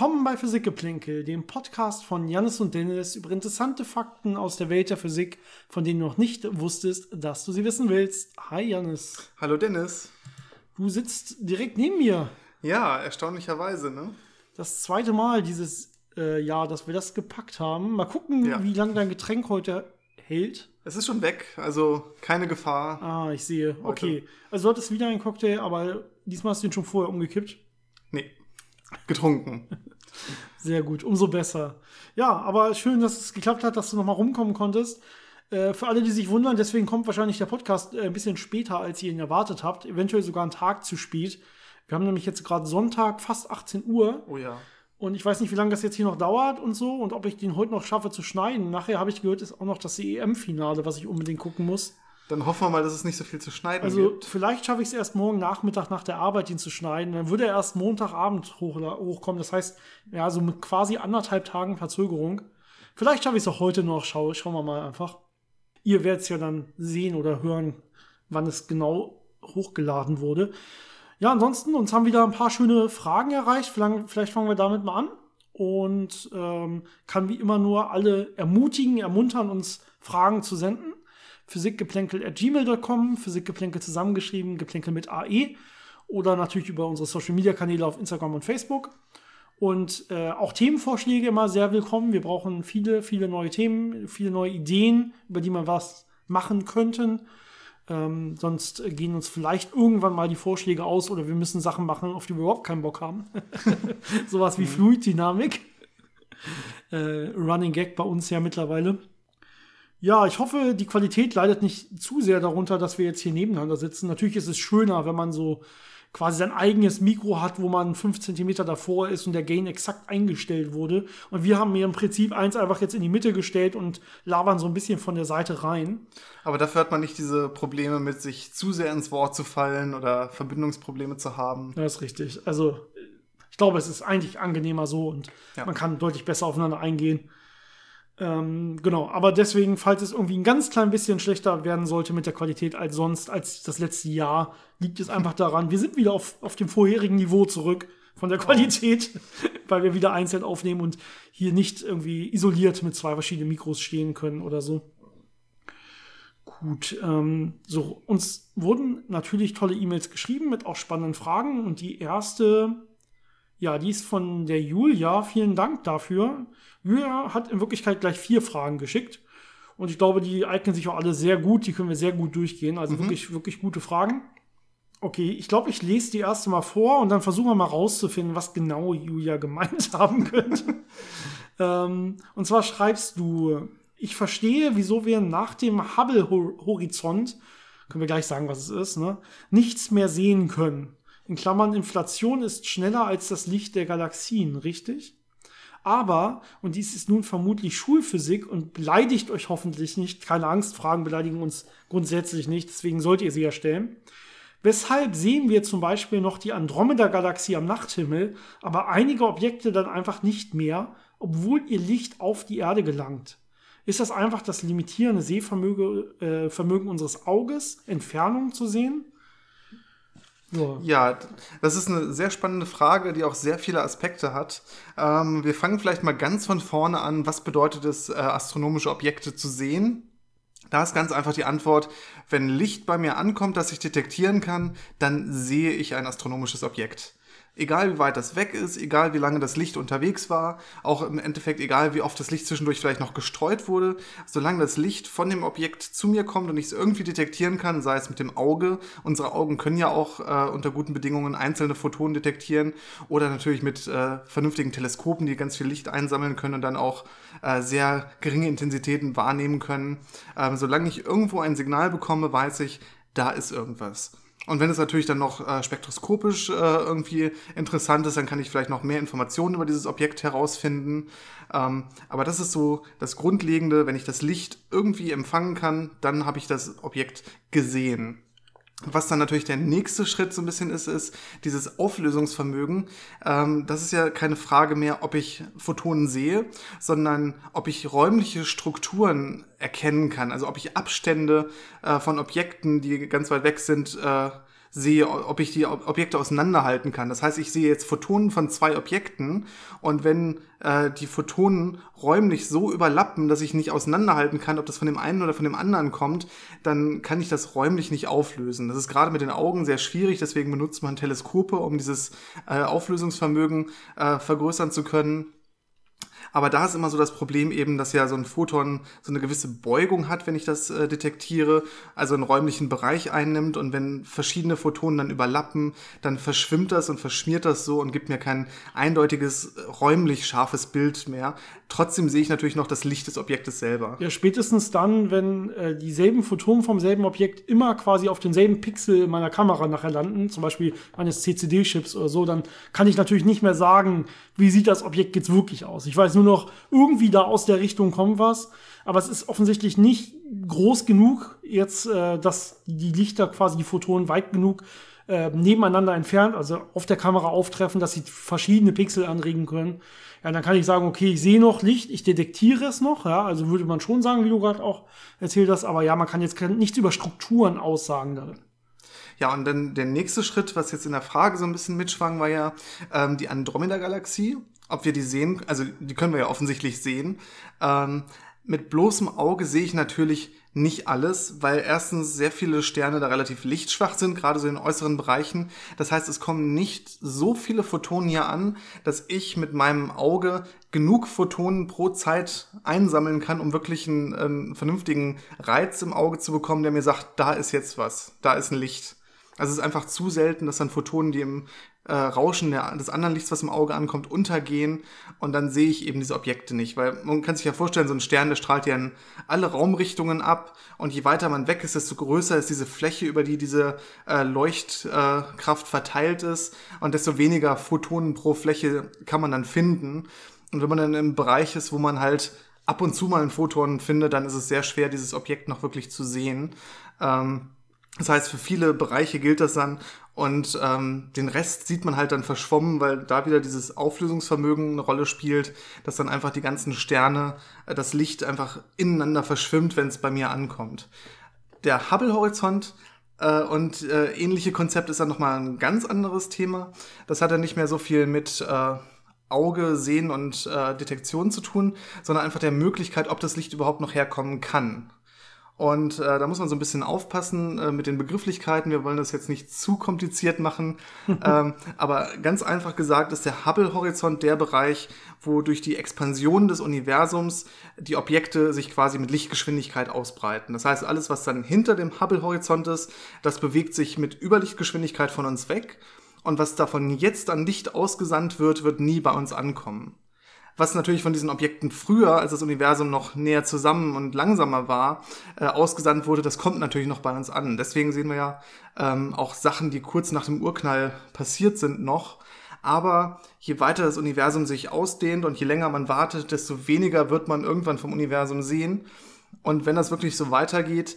Willkommen bei Physikgeplänkel, dem Podcast von Jannis und Dennis über interessante Fakten aus der Welt der Physik, von denen du noch nicht wusstest, dass du sie wissen willst. Hi Jannis. Hallo Dennis. Du sitzt direkt neben mir. Ja, erstaunlicherweise, ne? Das zweite Mal dieses äh, Jahr, dass wir das gepackt haben. Mal gucken, Ja. wie lange dein Getränk heute hält. Es ist schon weg, also keine Gefahr. Ah, ich sehe. Okay. Also heute ist wieder ein Cocktail, aber diesmal hast du ihn schon vorher umgekippt. Nee, getrunken. Sehr gut, umso besser. Ja, aber schön, dass es geklappt hat, dass du nochmal rumkommen konntest. Äh, für alle, die sich wundern, deswegen kommt wahrscheinlich der Podcast äh, ein bisschen später, als ihr ihn erwartet habt. Eventuell sogar einen Tag zu spät. Wir haben nämlich jetzt gerade Sonntag, fast 18 Uhr. Oh ja. Und ich weiß nicht, wie lange das jetzt hier noch dauert und so. Und ob ich den heute noch schaffe zu schneiden. Nachher habe ich gehört, ist auch noch das EM-Finale, was ich unbedingt gucken muss. Dann hoffen wir mal, dass es nicht so viel zu schneiden Also gibt. vielleicht schaffe ich es erst morgen Nachmittag nach der Arbeit, ihn zu schneiden. Dann würde er erst Montagabend hoch, hochkommen. Das heißt, ja, so mit quasi anderthalb Tagen Verzögerung. Vielleicht schaffe ich es auch heute noch. Schau, schauen wir mal einfach. Ihr werdet es ja dann sehen oder hören, wann es genau hochgeladen wurde. Ja, ansonsten, uns haben wieder ein paar schöne Fragen erreicht. Vielleicht, vielleicht fangen wir damit mal an. Und ähm, kann wie immer nur alle ermutigen, ermuntern, uns Fragen zu senden physikgeplänkel.gmail.com, Physikgeplänkel zusammengeschrieben, Geplänkel mit AE oder natürlich über unsere Social Media Kanäle auf Instagram und Facebook. Und äh, auch Themenvorschläge immer sehr willkommen. Wir brauchen viele, viele neue Themen, viele neue Ideen, über die man was machen könnten. Ähm, sonst gehen uns vielleicht irgendwann mal die Vorschläge aus oder wir müssen Sachen machen, auf die wir überhaupt keinen Bock haben. Sowas wie Fluiddynamik. Äh, Running Gag bei uns ja mittlerweile. Ja, ich hoffe, die Qualität leidet nicht zu sehr darunter, dass wir jetzt hier nebeneinander sitzen. Natürlich ist es schöner, wenn man so quasi sein eigenes Mikro hat, wo man fünf Zentimeter davor ist und der Gain exakt eingestellt wurde. Und wir haben mir im Prinzip eins einfach jetzt in die Mitte gestellt und labern so ein bisschen von der Seite rein. Aber dafür hat man nicht diese Probleme mit sich zu sehr ins Wort zu fallen oder Verbindungsprobleme zu haben. Das ist richtig. Also, ich glaube, es ist eigentlich angenehmer so und Ja. man kann deutlich besser aufeinander eingehen. Ähm, genau, aber deswegen, falls es irgendwie ein ganz klein bisschen schlechter werden sollte mit der Qualität als sonst, als das letzte Jahr, liegt es einfach daran, wir sind wieder auf, auf dem vorherigen Niveau zurück von der Qualität, weil wir wieder einzeln aufnehmen und hier nicht irgendwie isoliert mit zwei verschiedenen Mikros stehen können oder so. Gut, ähm, so, uns wurden natürlich tolle E-Mails geschrieben mit auch spannenden Fragen und die erste, ja, die ist von der Julia. Vielen Dank dafür. Julia hat in Wirklichkeit gleich vier Fragen geschickt und ich glaube, die eignen sich auch alle sehr gut. Die können wir sehr gut durchgehen. Also wirklich, wirklich gute Fragen. Okay, ich glaube, ich lese die erste mal vor und dann versuchen wir mal rauszufinden, was genau Julia gemeint haben könnte. ähm, und zwar schreibst du, ich verstehe, wieso wir nach dem Hubble-Horizont, können wir gleich sagen, was es ist, ne, nichts mehr sehen können. In Klammern, Inflation ist schneller als das Licht der Galaxien, richtig? Aber, und dies ist nun vermutlich Schulphysik und beleidigt euch hoffentlich nicht, keine Angst, Fragen beleidigen uns grundsätzlich nicht, deswegen sollt ihr sie ja stellen. Weshalb sehen wir zum Beispiel noch die Andromeda-Galaxie am Nachthimmel, aber einige Objekte dann einfach nicht mehr, obwohl ihr Licht auf die Erde gelangt? Ist das einfach das limitierende Sehvermögen äh, unseres Auges, Entfernung zu sehen? Ja. Ja, das ist eine sehr spannende Frage, die auch sehr viele Aspekte hat. Ähm, wir fangen vielleicht mal ganz von vorne an. Was bedeutet es, äh, astronomische Objekte zu sehen? Da ist ganz einfach die Antwort, wenn Licht bei mir ankommt, das ich detektieren kann, dann sehe ich ein astronomisches Objekt. Egal wie weit das weg ist, egal wie lange das Licht unterwegs war, auch im Endeffekt egal wie oft das Licht zwischendurch vielleicht noch gestreut wurde, solange das Licht von dem Objekt zu mir kommt und ich es irgendwie detektieren kann, sei es mit dem Auge, unsere Augen können ja auch äh, unter guten Bedingungen einzelne Photonen detektieren oder natürlich mit äh, vernünftigen Teleskopen, die ganz viel Licht einsammeln können und dann auch äh, sehr geringe Intensitäten wahrnehmen können. Ähm, solange ich irgendwo ein Signal bekomme, weiß ich, da ist irgendwas. Und wenn es natürlich dann noch äh, spektroskopisch äh, irgendwie interessant ist, dann kann ich vielleicht noch mehr Informationen über dieses Objekt herausfinden. Ähm, aber das ist so das Grundlegende, wenn ich das Licht irgendwie empfangen kann, dann habe ich das Objekt gesehen. Was dann natürlich der nächste Schritt so ein bisschen ist, ist dieses Auflösungsvermögen. Ähm, das ist ja keine Frage mehr, ob ich Photonen sehe, sondern ob ich räumliche Strukturen erkennen kann. Also ob ich Abstände äh, von Objekten, die ganz weit weg sind, äh, sehe, ob ich die Objekte auseinanderhalten kann. Das heißt, ich sehe jetzt Photonen von zwei Objekten und wenn äh, die Photonen räumlich so überlappen, dass ich nicht auseinanderhalten kann, ob das von dem einen oder von dem anderen kommt, dann kann ich das räumlich nicht auflösen. Das ist gerade mit den Augen sehr schwierig, deswegen benutzt man Teleskope, um dieses äh, Auflösungsvermögen äh, vergrößern zu können. Aber da ist immer so das Problem eben, dass ja so ein Photon so eine gewisse Beugung hat, wenn ich das äh, detektiere, also einen räumlichen Bereich einnimmt und wenn verschiedene Photonen dann überlappen, dann verschwimmt das und verschmiert das so und gibt mir kein eindeutiges, räumlich scharfes Bild mehr. Trotzdem sehe ich natürlich noch das Licht des Objektes selber. Ja, spätestens dann, wenn äh, dieselben Photonen vom selben Objekt immer quasi auf denselben Pixel meiner Kamera nachher landen, zum Beispiel eines CCD-Chips oder so, dann kann ich natürlich nicht mehr sagen, wie sieht das Objekt jetzt wirklich aus. Ich weiß nur noch, irgendwie da aus der Richtung kommt was, aber es ist offensichtlich nicht groß genug jetzt, äh, dass die Lichter quasi die Photonen weit genug äh, nebeneinander entfernt, also auf der Kamera auftreffen, dass sie verschiedene Pixel anregen können. Ja, dann kann ich sagen, okay, ich sehe noch Licht, ich detektiere es noch, ja, also würde man schon sagen, wie du gerade auch erzählt hast, aber ja, man kann jetzt nichts über Strukturen aussagen darin. Ja, und dann der nächste Schritt, was jetzt in der Frage so ein bisschen mitschwang, war ja ähm, die Andromeda-Galaxie. Ob wir die sehen, also die können wir ja offensichtlich sehen. Ähm, mit bloßem Auge sehe ich natürlich nicht alles, weil erstens sehr viele Sterne da relativ lichtschwach sind, gerade so in den äußeren Bereichen. Das heißt, es kommen nicht so viele Photonen hier an, dass ich mit meinem Auge genug Photonen pro Zeit einsammeln kann, um wirklich einen, einen vernünftigen Reiz im Auge zu bekommen, der mir sagt, da ist jetzt was, da ist ein Licht. Also es ist einfach zu selten, dass dann Photonen, die im äh, Rauschen der, des anderen Lichts, was im Auge ankommt, untergehen und dann sehe ich eben diese Objekte nicht. Weil man kann sich ja vorstellen, so ein Stern, der strahlt ja in alle Raumrichtungen ab und je weiter man weg ist, desto größer ist diese Fläche, über die diese äh, Leuchtkraft äh, verteilt ist und desto weniger Photonen pro Fläche kann man dann finden. Und wenn man dann im Bereich ist, wo man halt ab und zu mal einen Photon findet, dann ist es sehr schwer, dieses Objekt noch wirklich zu sehen. Ähm, das heißt, für viele Bereiche gilt das dann und ähm, den Rest sieht man halt dann verschwommen, weil da wieder dieses Auflösungsvermögen eine Rolle spielt, dass dann einfach die ganzen Sterne, äh, das Licht einfach ineinander verschwimmt, wenn es bei mir ankommt. Der Hubble-Horizont äh, und äh, ähnliche Konzept ist dann nochmal ein ganz anderes Thema. Das hat dann nicht mehr so viel mit äh, Auge, Sehen und äh, Detektion zu tun, sondern einfach der Möglichkeit, ob das Licht überhaupt noch herkommen kann. Und äh, da muss man so ein bisschen aufpassen äh, mit den Begrifflichkeiten. Wir wollen das jetzt nicht zu kompliziert machen. ähm, aber ganz einfach gesagt ist der Hubble-Horizont der Bereich, wo durch die Expansion des Universums die Objekte sich quasi mit Lichtgeschwindigkeit ausbreiten. Das heißt, alles, was dann hinter dem Hubble-Horizont ist, das bewegt sich mit Überlichtgeschwindigkeit von uns weg. Und was davon jetzt an Licht ausgesandt wird, wird nie bei uns ankommen was natürlich von diesen Objekten früher, als das Universum noch näher zusammen und langsamer war, äh, ausgesandt wurde, das kommt natürlich noch bei uns an. Deswegen sehen wir ja ähm, auch Sachen, die kurz nach dem Urknall passiert sind, noch. Aber je weiter das Universum sich ausdehnt und je länger man wartet, desto weniger wird man irgendwann vom Universum sehen. Und wenn das wirklich so weitergeht,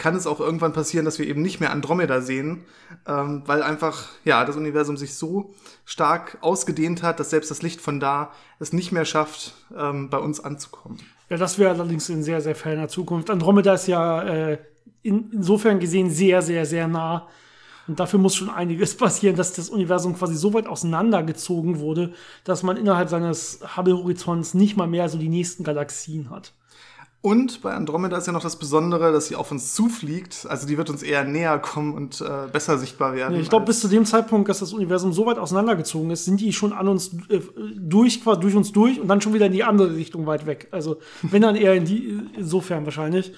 kann es auch irgendwann passieren, dass wir eben nicht mehr Andromeda sehen, ähm, weil einfach ja das Universum sich so stark ausgedehnt hat, dass selbst das Licht von da es nicht mehr schafft, ähm, bei uns anzukommen. Ja, das wäre allerdings in sehr, sehr ferner Zukunft. Andromeda ist ja äh, in, insofern gesehen sehr, sehr, sehr nah. Und dafür muss schon einiges passieren, dass das Universum quasi so weit auseinandergezogen wurde, dass man innerhalb seines Hubble-Horizonts nicht mal mehr so die nächsten Galaxien hat. Und bei Andromeda ist ja noch das Besondere, dass sie auf uns zufliegt. Also die wird uns eher näher kommen und äh, besser sichtbar werden. ich glaube, bis zu dem Zeitpunkt, dass das Universum so weit auseinandergezogen ist, sind die schon an uns äh, durch, quasi durch uns durch und dann schon wieder in die andere Richtung weit weg. Also wenn dann eher in die insofern wahrscheinlich.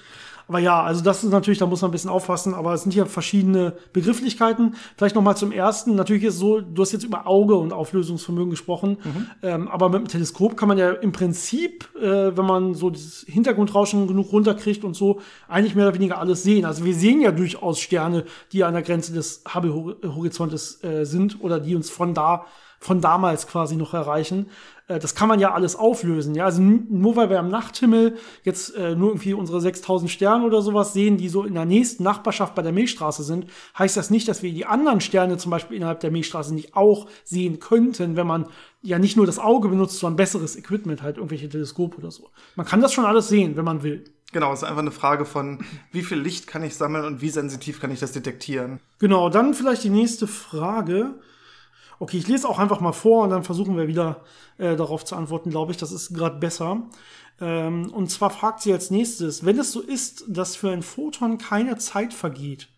Aber ja, also das ist natürlich, da muss man ein bisschen aufpassen, aber es sind hier verschiedene Begrifflichkeiten. Vielleicht noch mal zum ersten. Natürlich ist es so, du hast jetzt über Auge und Auflösungsvermögen gesprochen, mhm. ähm, aber mit dem Teleskop kann man ja im Prinzip, äh, wenn man so das Hintergrundrauschen genug runterkriegt und so, eigentlich mehr oder weniger alles sehen. Also wir sehen ja durchaus Sterne, die an der Grenze des Hubble-Horizontes äh, sind oder die uns von da von damals quasi noch erreichen. Äh, das kann man ja alles auflösen. Ja, also nur weil wir am Nachthimmel jetzt äh, nur irgendwie unsere 6000 Sterne oder sowas sehen, die so in der nächsten Nachbarschaft bei der Milchstraße sind, heißt das nicht, dass wir die anderen Sterne zum Beispiel innerhalb der Milchstraße nicht auch sehen könnten, wenn man ja nicht nur das Auge benutzt, sondern besseres Equipment, halt irgendwelche Teleskope oder so. Man kann das schon alles sehen, wenn man will. Genau, es ist einfach eine Frage von, wie viel Licht kann ich sammeln und wie sensitiv kann ich das detektieren. Genau, dann vielleicht die nächste Frage. Okay, ich lese auch einfach mal vor und dann versuchen wir wieder äh, darauf zu antworten, glaube ich. Das ist gerade besser. Ähm, und zwar fragt sie als nächstes, wenn es so ist, dass für ein Photon keine Zeit vergeht,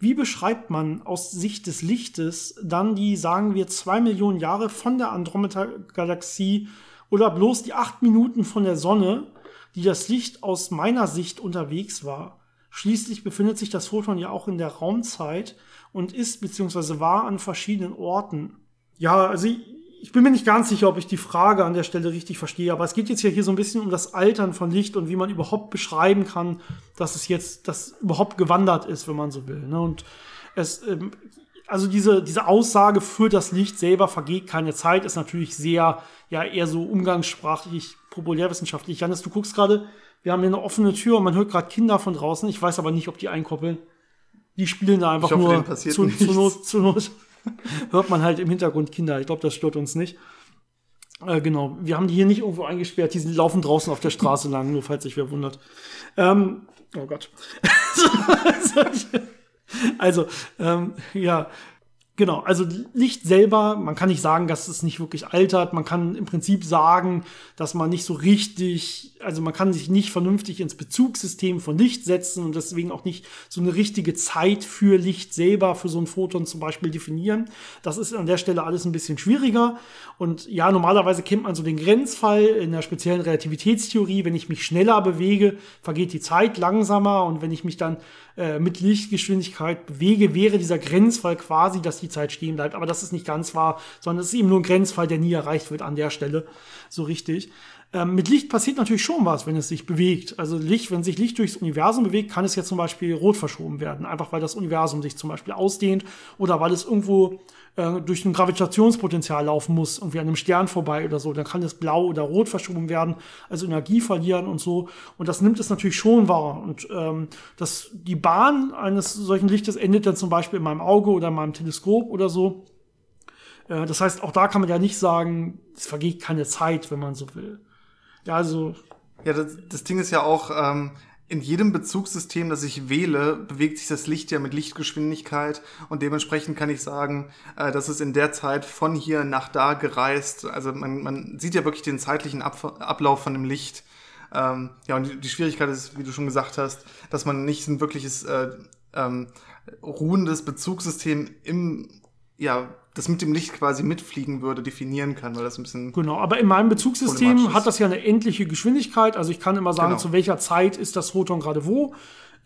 wie beschreibt man aus Sicht des Lichtes dann die, sagen wir, zwei Millionen Jahre von der Andromeda-Galaxie oder bloß die acht Minuten von der Sonne, die das Licht aus meiner Sicht unterwegs war? Schließlich befindet sich das Photon ja auch in der Raumzeit und ist bzw. war an verschiedenen Orten. Ja, also ich, ich bin mir nicht ganz sicher, ob ich die Frage an der Stelle richtig verstehe, aber es geht jetzt ja hier so ein bisschen um das Altern von Licht und wie man überhaupt beschreiben kann, dass es jetzt, das überhaupt gewandert ist, wenn man so will. Ne? Und es, ähm, also diese, diese Aussage für das Licht selber vergeht keine Zeit, ist natürlich sehr, ja, eher so umgangssprachlich, populärwissenschaftlich. Janis, du guckst gerade, wir haben hier eine offene Tür und man hört gerade Kinder von draußen. Ich weiß aber nicht, ob die einkoppeln. Die spielen da einfach hoffe, nur zu, zu, Not, zu Not. hört man halt im Hintergrund Kinder. Ich glaube, das stört uns nicht. Äh, genau, wir haben die hier nicht irgendwo eingesperrt, die laufen draußen auf der Straße lang, nur falls sich wer wundert. Ähm, oh Gott. also, ähm, ja, Genau, also Licht selber, man kann nicht sagen, dass es nicht wirklich altert. Man kann im Prinzip sagen, dass man nicht so richtig, also man kann sich nicht vernünftig ins Bezugssystem von Licht setzen und deswegen auch nicht so eine richtige Zeit für Licht selber, für so ein Photon zum Beispiel definieren. Das ist an der Stelle alles ein bisschen schwieriger. Und ja, normalerweise kennt man so den Grenzfall in der speziellen Relativitätstheorie. Wenn ich mich schneller bewege, vergeht die Zeit langsamer und wenn ich mich dann äh, mit Lichtgeschwindigkeit bewege, wäre dieser Grenzfall quasi, dass die Zeit stehen bleibt. Aber das ist nicht ganz wahr, sondern es ist eben nur ein Grenzfall, der nie erreicht wird an der Stelle. So richtig. Ähm, mit Licht passiert natürlich schon was, wenn es sich bewegt. Also Licht, wenn sich Licht durchs Universum bewegt, kann es ja zum Beispiel rot verschoben werden. Einfach weil das Universum sich zum Beispiel ausdehnt oder weil es irgendwo äh, durch ein Gravitationspotenzial laufen muss, irgendwie an einem Stern vorbei oder so, dann kann es blau oder rot verschoben werden, also Energie verlieren und so. Und das nimmt es natürlich schon wahr. Und ähm, das, die Bahn eines solchen Lichtes endet dann zum Beispiel in meinem Auge oder in meinem Teleskop oder so. Äh, das heißt, auch da kann man ja nicht sagen, es vergeht keine Zeit, wenn man so will. Ja, also. Ja, das, das Ding ist ja auch, ähm, in jedem Bezugssystem, das ich wähle, bewegt sich das Licht ja mit Lichtgeschwindigkeit und dementsprechend kann ich sagen, äh, dass es in der Zeit von hier nach da gereist. Also man, man sieht ja wirklich den zeitlichen Ab Ablauf von dem Licht. Ähm, ja, und die, die, Schwierigkeit ist, wie du schon gesagt hast, dass man nicht ein wirkliches äh, ähm, ruhendes Bezugssystem im ja, das mit dem Licht quasi mitfliegen würde, definieren kann, weil das ein bisschen. Genau, aber in meinem Bezugssystem hat das ja eine endliche Geschwindigkeit. Also ich kann immer sagen, genau. zu welcher Zeit ist das Photon gerade wo.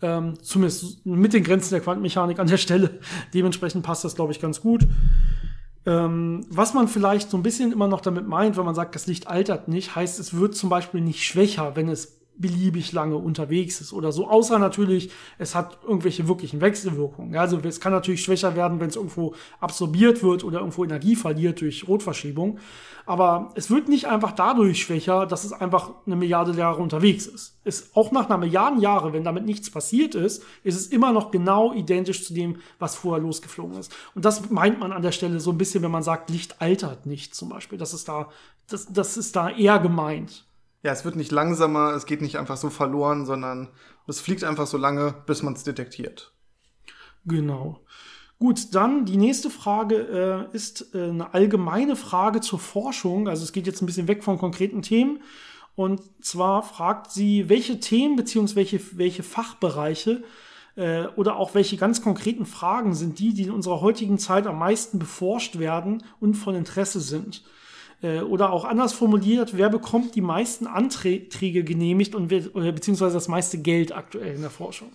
Ähm, zumindest mit den Grenzen der Quantenmechanik an der Stelle. Dementsprechend passt das, glaube ich, ganz gut. Ähm, was man vielleicht so ein bisschen immer noch damit meint, wenn man sagt, das Licht altert nicht, heißt, es wird zum Beispiel nicht schwächer, wenn es beliebig lange unterwegs ist oder so. Außer natürlich, es hat irgendwelche wirklichen Wechselwirkungen. Ja, also es kann natürlich schwächer werden, wenn es irgendwo absorbiert wird oder irgendwo Energie verliert durch Rotverschiebung. Aber es wird nicht einfach dadurch schwächer, dass es einfach eine Milliarde Jahre unterwegs ist. ist auch nach einer Milliarde Jahre, wenn damit nichts passiert ist, ist es immer noch genau identisch zu dem, was vorher losgeflogen ist. Und das meint man an der Stelle so ein bisschen, wenn man sagt, Licht altert nicht zum Beispiel. Das ist da, das, das ist da eher gemeint. Ja, es wird nicht langsamer, es geht nicht einfach so verloren, sondern es fliegt einfach so lange, bis man es detektiert. Genau. Gut, dann die nächste Frage äh, ist äh, eine allgemeine Frage zur Forschung. Also es geht jetzt ein bisschen weg von konkreten Themen. Und zwar fragt sie, welche Themen welche, welche Fachbereiche äh, oder auch welche ganz konkreten Fragen sind die, die in unserer heutigen Zeit am meisten beforscht werden und von Interesse sind. Äh, oder auch anders formuliert, wer bekommt die meisten Anträge genehmigt und wer, beziehungsweise das meiste Geld aktuell in der Forschung?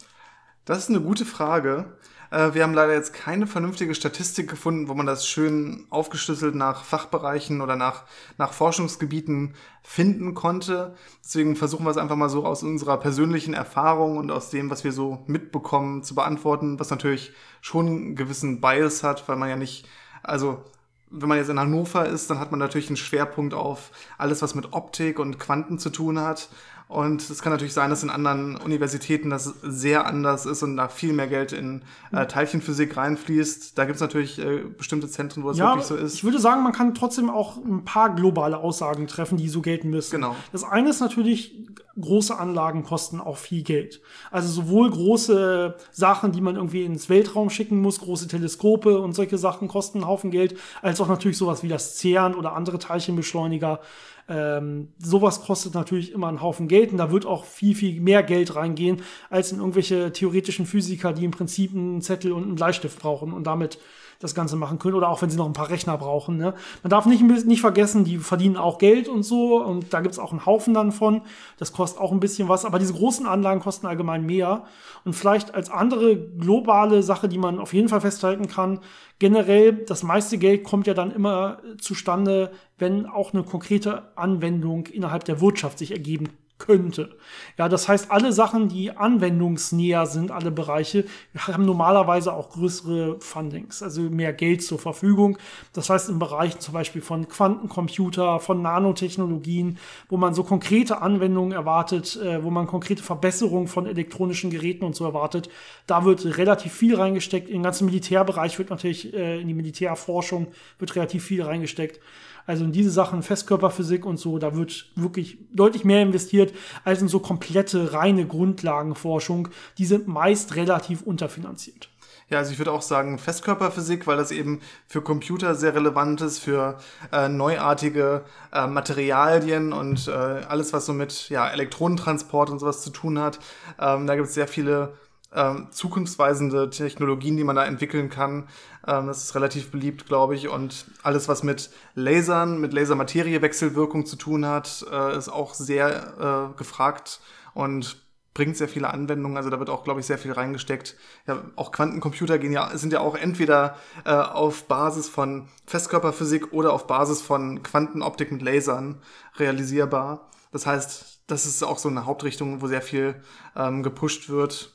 Das ist eine gute Frage. Äh, wir haben leider jetzt keine vernünftige Statistik gefunden, wo man das schön aufgeschlüsselt nach Fachbereichen oder nach, nach Forschungsgebieten finden konnte. Deswegen versuchen wir es einfach mal so aus unserer persönlichen Erfahrung und aus dem, was wir so mitbekommen, zu beantworten, was natürlich schon einen gewissen Bias hat, weil man ja nicht, also wenn man jetzt in Hannover ist, dann hat man natürlich einen Schwerpunkt auf alles, was mit Optik und Quanten zu tun hat. Und es kann natürlich sein, dass in anderen Universitäten das sehr anders ist und da viel mehr Geld in äh, Teilchenphysik reinfließt. Da gibt es natürlich äh, bestimmte Zentren, wo es ja, wirklich so ist. Ich würde sagen, man kann trotzdem auch ein paar globale Aussagen treffen, die so gelten müssen. Genau. Das eine ist natürlich große Anlagen kosten auch viel Geld. Also sowohl große Sachen, die man irgendwie ins Weltraum schicken muss, große Teleskope und solche Sachen kosten einen Haufen Geld, als auch natürlich sowas wie das CERN oder andere Teilchenbeschleuniger. Ähm, sowas kostet natürlich immer einen Haufen Geld und da wird auch viel, viel mehr Geld reingehen, als in irgendwelche theoretischen Physiker, die im Prinzip einen Zettel und einen Bleistift brauchen und damit das Ganze machen können oder auch wenn sie noch ein paar Rechner brauchen. Ne? Man darf nicht, nicht vergessen, die verdienen auch Geld und so und da gibt's auch einen Haufen dann von. Das kostet auch ein bisschen was, aber diese großen Anlagen kosten allgemein mehr. Und vielleicht als andere globale Sache, die man auf jeden Fall festhalten kann, generell, das meiste Geld kommt ja dann immer zustande, wenn auch eine konkrete Anwendung innerhalb der Wirtschaft sich ergeben könnte. Ja, das heißt, alle Sachen, die anwendungsnäher sind, alle Bereiche, haben normalerweise auch größere Fundings, also mehr Geld zur Verfügung. Das heißt, im Bereich zum Beispiel von Quantencomputer, von Nanotechnologien, wo man so konkrete Anwendungen erwartet, äh, wo man konkrete Verbesserungen von elektronischen Geräten und so erwartet, da wird relativ viel reingesteckt. Im ganzen Militärbereich wird natürlich, äh, in die Militärforschung wird relativ viel reingesteckt. Also in diese Sachen, Festkörperphysik und so, da wird wirklich deutlich mehr investiert als in so komplette reine Grundlagenforschung. Die sind meist relativ unterfinanziert. Ja, also ich würde auch sagen Festkörperphysik, weil das eben für Computer sehr relevant ist, für äh, neuartige äh, Materialien und äh, alles, was so mit ja, Elektronentransport und sowas zu tun hat. Ähm, da gibt es sehr viele ähm, zukunftsweisende Technologien, die man da entwickeln kann. Ähm, das ist relativ beliebt, glaube ich. Und alles, was mit Lasern, mit Lasermateriewechselwirkung zu tun hat, äh, ist auch sehr äh, gefragt und bringt sehr viele Anwendungen. Also da wird auch, glaube ich, sehr viel reingesteckt. Ja, auch Quantencomputer gehen ja, sind ja auch entweder äh, auf Basis von Festkörperphysik oder auf Basis von Quantenoptik mit Lasern realisierbar. Das heißt, das ist auch so eine Hauptrichtung, wo sehr viel ähm, gepusht wird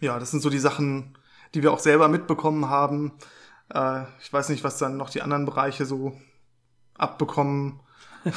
ja, das sind so die Sachen, die wir auch selber mitbekommen haben. Äh, ich weiß nicht, was dann noch die anderen Bereiche so abbekommen.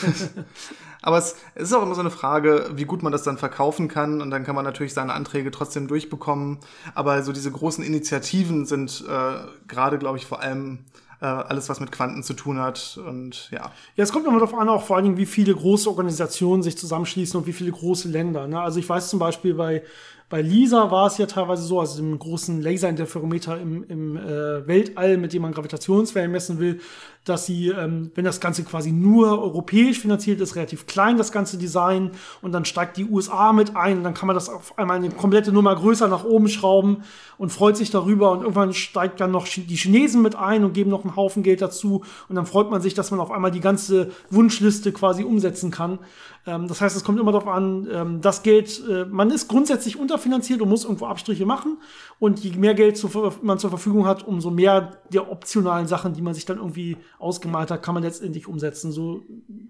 Aber es, es, ist auch immer so eine Frage, wie gut man das dann verkaufen kann. Und dann kann man natürlich seine Anträge trotzdem durchbekommen. Aber so diese großen Initiativen sind äh, gerade, glaube ich, vor allem äh, alles, was mit Quanten zu tun hat. Und ja. Ja, es kommt immer darauf an, auch vor allen Dingen, wie viele große Organisationen sich zusammenschließen und wie viele große Länder. Ne? Also ich weiß zum Beispiel bei bei LISA war es ja teilweise so, also dem großen Laserinterferometer im, im äh, Weltall, mit dem man Gravitationswellen messen will, dass sie, ähm, wenn das Ganze quasi nur europäisch finanziert ist, relativ klein, das ganze Design, und dann steigt die USA mit ein, und dann kann man das auf einmal eine komplette Nummer größer nach oben schrauben und freut sich darüber, und irgendwann steigt dann noch die Chinesen mit ein und geben noch einen Haufen Geld dazu, und dann freut man sich, dass man auf einmal die ganze Wunschliste quasi umsetzen kann. Ähm, das heißt, es kommt immer darauf an, ähm, das Geld, äh, man ist grundsätzlich unterfinanziert und muss irgendwo Abstriche machen, und je mehr Geld zu, man zur Verfügung hat, umso mehr der optionalen Sachen, die man sich dann irgendwie ausgemalt hat, kann man letztendlich umsetzen. So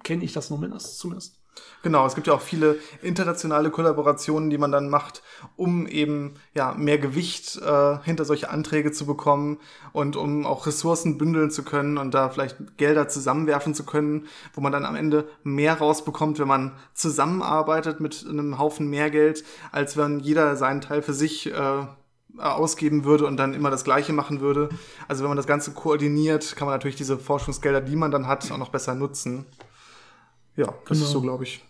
kenne ich das zumindest. Genau, es gibt ja auch viele internationale Kollaborationen, die man dann macht, um eben ja mehr Gewicht äh, hinter solche Anträge zu bekommen und um auch Ressourcen bündeln zu können und da vielleicht Gelder zusammenwerfen zu können, wo man dann am Ende mehr rausbekommt, wenn man zusammenarbeitet mit einem Haufen mehr Geld, als wenn jeder seinen Teil für sich äh, ausgeben würde und dann immer das Gleiche machen würde. Also wenn man das Ganze koordiniert, kann man natürlich diese Forschungsgelder, die man dann hat, auch noch besser nutzen. Ja, das genau. ist so, glaube ich,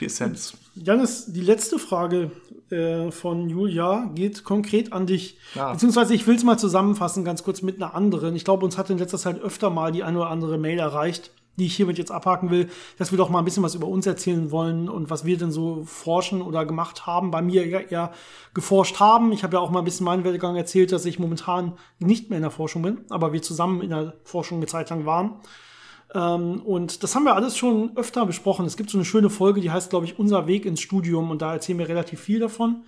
die Essenz. Janis, die letzte Frage äh, von Julia geht konkret an dich. Ja. Beziehungsweise ich will es mal zusammenfassen, ganz kurz mit einer anderen. Ich glaube, uns hat in letzter Zeit öfter mal die eine oder andere Mail erreicht die ich hiermit jetzt abhaken will, dass wir doch mal ein bisschen was über uns erzählen wollen und was wir denn so forschen oder gemacht haben. Bei mir ja eher geforscht haben. Ich habe ja auch mal ein bisschen meinen Werdegang erzählt, dass ich momentan nicht mehr in der Forschung bin, aber wir zusammen in der Forschung eine Zeit lang waren. Ähm, und das haben wir alles schon öfter besprochen. Es gibt so eine schöne Folge, die heißt, glaube ich, Unser Weg ins Studium und da erzählen wir relativ viel davon.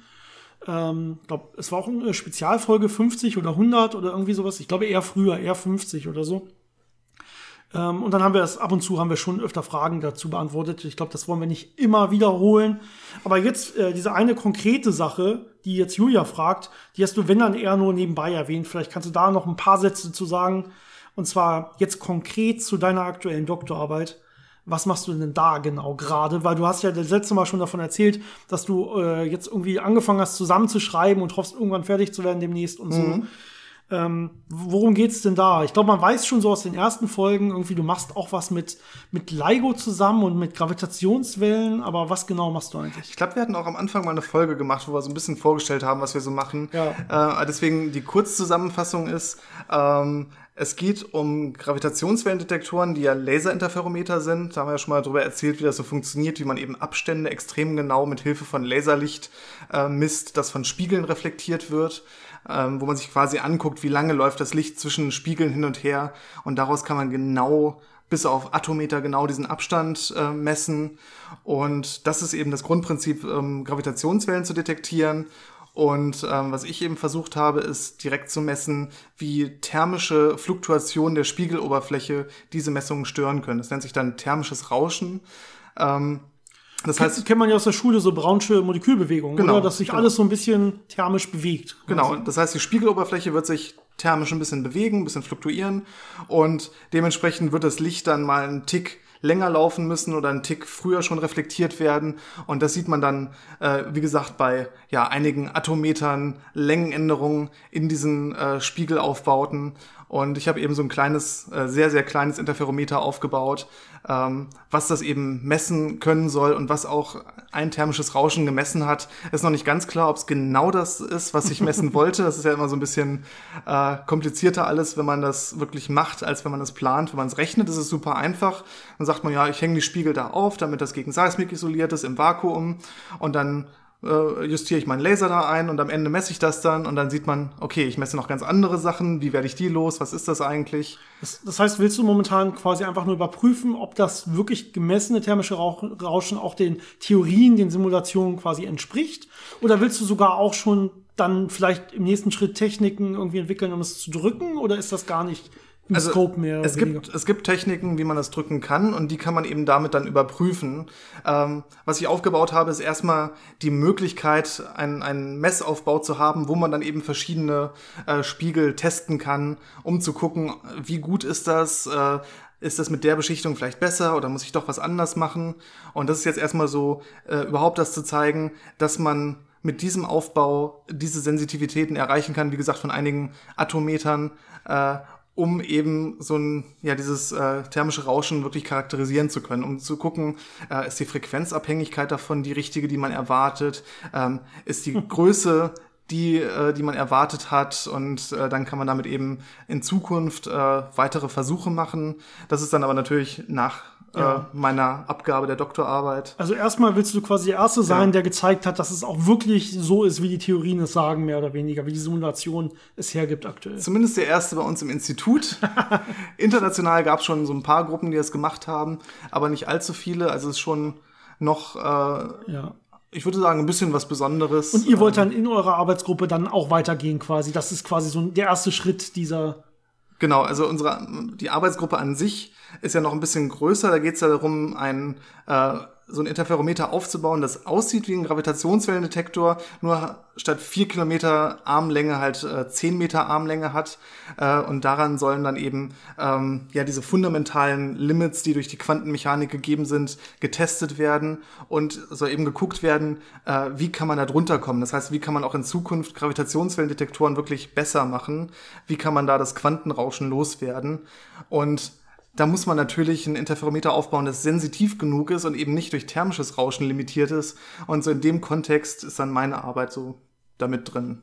Ähm, glaub, es war auch eine Spezialfolge 50 oder 100 oder irgendwie sowas. Ich glaube eher früher, eher 50 oder so. Ähm, und dann haben wir es ab und zu haben wir schon öfter Fragen dazu beantwortet. Ich glaube, das wollen wir nicht immer wiederholen. Aber jetzt äh, diese eine konkrete Sache, die jetzt Julia fragt, die hast du, wenn dann eher nur nebenbei erwähnt. Vielleicht kannst du da noch ein paar Sätze zu sagen. Und zwar jetzt konkret zu deiner aktuellen Doktorarbeit. Was machst du denn da genau gerade? Weil du hast ja das letzte Mal schon davon erzählt, dass du äh, jetzt irgendwie angefangen hast zusammenzuschreiben und hoffst, irgendwann fertig zu werden demnächst und so. Ähm, worum geht's denn da? Ich glaube, man weiß schon so aus den ersten Folgen irgendwie, du machst auch was mit, mit LIGO zusammen und mit Gravitationswellen, aber was genau machst du eigentlich? Ich glaube, wir hatten auch am Anfang mal eine Folge gemacht, wo wir so ein bisschen vorgestellt haben, was wir so machen. Ja. Äh, deswegen die Kurzzusammenfassung ist, ähm, es geht um Gravitationswellendetektoren, die ja Laserinterferometer sind. Da haben wir ja schon mal darüber erzählt, wie das so funktioniert, wie man eben Abstände extrem genau mit Hilfe von Laserlicht äh, misst, das von Spiegeln reflektiert wird, ähm, wo man sich quasi anguckt, wie lange läuft das Licht zwischen Spiegeln hin und her und daraus kann man genau bis auf Atometer genau diesen Abstand äh, messen. Und das ist eben das Grundprinzip, ähm, Gravitationswellen zu detektieren. Und ähm, was ich eben versucht habe, ist direkt zu messen, wie thermische Fluktuationen der Spiegeloberfläche diese Messungen stören können. Das nennt sich dann thermisches Rauschen. Ähm, das Das heißt, kennt man ja aus der Schule, so Brownsche Molekülbewegungen, Genau, oder? Dass sich genau. alles so ein bisschen thermisch bewegt. Genau, das heißt, die Spiegeloberfläche wird sich thermisch ein bisschen bewegen, ein bisschen fluktuieren und dementsprechend wird das Licht dann mal einen Tick länger laufen müssen oder einen Tick früher schon reflektiert werden und das sieht man dann, äh, wie gesagt, bei ja einigen Atometern, Längenänderungen in diesen äh, Spiegelaufbauten und ich habe eben so ein kleines, äh, sehr, sehr kleines Interferometer aufgebaut, ähm, was das eben messen können soll und was auch ein thermisches Rauschen gemessen hat. Ist noch nicht ganz klar, ob es genau das ist, was ich messen wollte. Das ist ja immer so ein bisschen äh, komplizierter alles, wenn man das wirklich macht, als wenn man das plant. Wenn man es rechnet, ist es super einfach. Dann sagt man, ja, ich hänge die Spiegel da auf, damit das gegen Seismik isoliert ist im Vakuum und dann äh, justiere ich meinen Laser da ein und am Ende messe ich das dann und dann sieht man, okay, ich messe noch ganz andere Sachen, wie werde ich die los, was ist das eigentlich? Das, das heißt, willst du momentan quasi einfach nur überprüfen, ob das wirklich gemessene thermische Rauschen auch den Theorien, den Simulationen quasi entspricht? Oder willst du sogar auch schon dann vielleicht im nächsten Schritt Techniken irgendwie entwickeln, um es zu drücken? Oder ist das gar nicht im Scope mehr? Also Es weniger? gibt, es gibt Techniken, wie man das drücken kann und die kann man eben damit dann überprüfen. Ähm, was ich aufgebaut habe, ist erstmal die Möglichkeit, einen, einen Messaufbau zu haben, wo man dann eben verschiedene äh, Spiegel testen kann, um zu gucken, wie gut ist das, äh, ist das mit der Beschichtung vielleicht besser oder muss ich doch was anders machen? Und das ist jetzt erstmal so, äh, überhaupt das zu zeigen, dass man mit diesem Aufbau diese Sensitivitäten erreichen kann, wie gesagt, von einigen Atometern, äh, um eben so ein, ja, dieses äh, thermische Rauschen wirklich charakterisieren zu können, um zu gucken, äh, ist die Frequenzabhängigkeit davon die richtige, die man erwartet, ähm, ist die Größe die, äh, die man erwartet hat? Und äh, dann kann man damit eben in Zukunft äh, weitere Versuche machen. Das ist dann aber natürlich nach Ja. äh, meiner Abgabe der Doktorarbeit. Also erstmal willst du quasi der Erste sein, Ja. der gezeigt hat, dass es auch wirklich so ist, wie die Theorien es sagen, mehr oder weniger, wie die Simulation es hergibt aktuell. Zumindest der erste bei uns im Institut. International gab es schon so ein paar Gruppen, die das gemacht haben, aber nicht allzu viele. Also es ist schon noch, äh, Ja. ich würde sagen, ein bisschen was Besonderes. Und ihr wollt dann in eurer Arbeitsgruppe dann auch weitergehen quasi. Das ist quasi so der erste Schritt dieser. Genau, also unsere die Arbeitsgruppe an sich ist ja noch ein bisschen größer. Da geht es ja darum, ein äh, so ein Interferometer aufzubauen, das aussieht wie ein Gravitationswellendetektor, nur statt vier Kilometer Armlänge halt äh, Meter Armlänge hat. Äh, und daran sollen dann eben ähm, ja diese fundamentalen Limits, die durch die Quantenmechanik gegeben sind, getestet werden und soll eben geguckt werden, äh, wie kann man da drunter kommen. Das heißt, wie kann man auch in Zukunft Gravitationswellendetektoren wirklich besser machen? Wie kann man da das Quantenrauschen loswerden? Und da muss man natürlich ein Interferometer aufbauen, das sensitiv genug ist und eben nicht durch thermisches Rauschen limitiert ist. Und so in dem Kontext ist dann meine Arbeit so damit drin.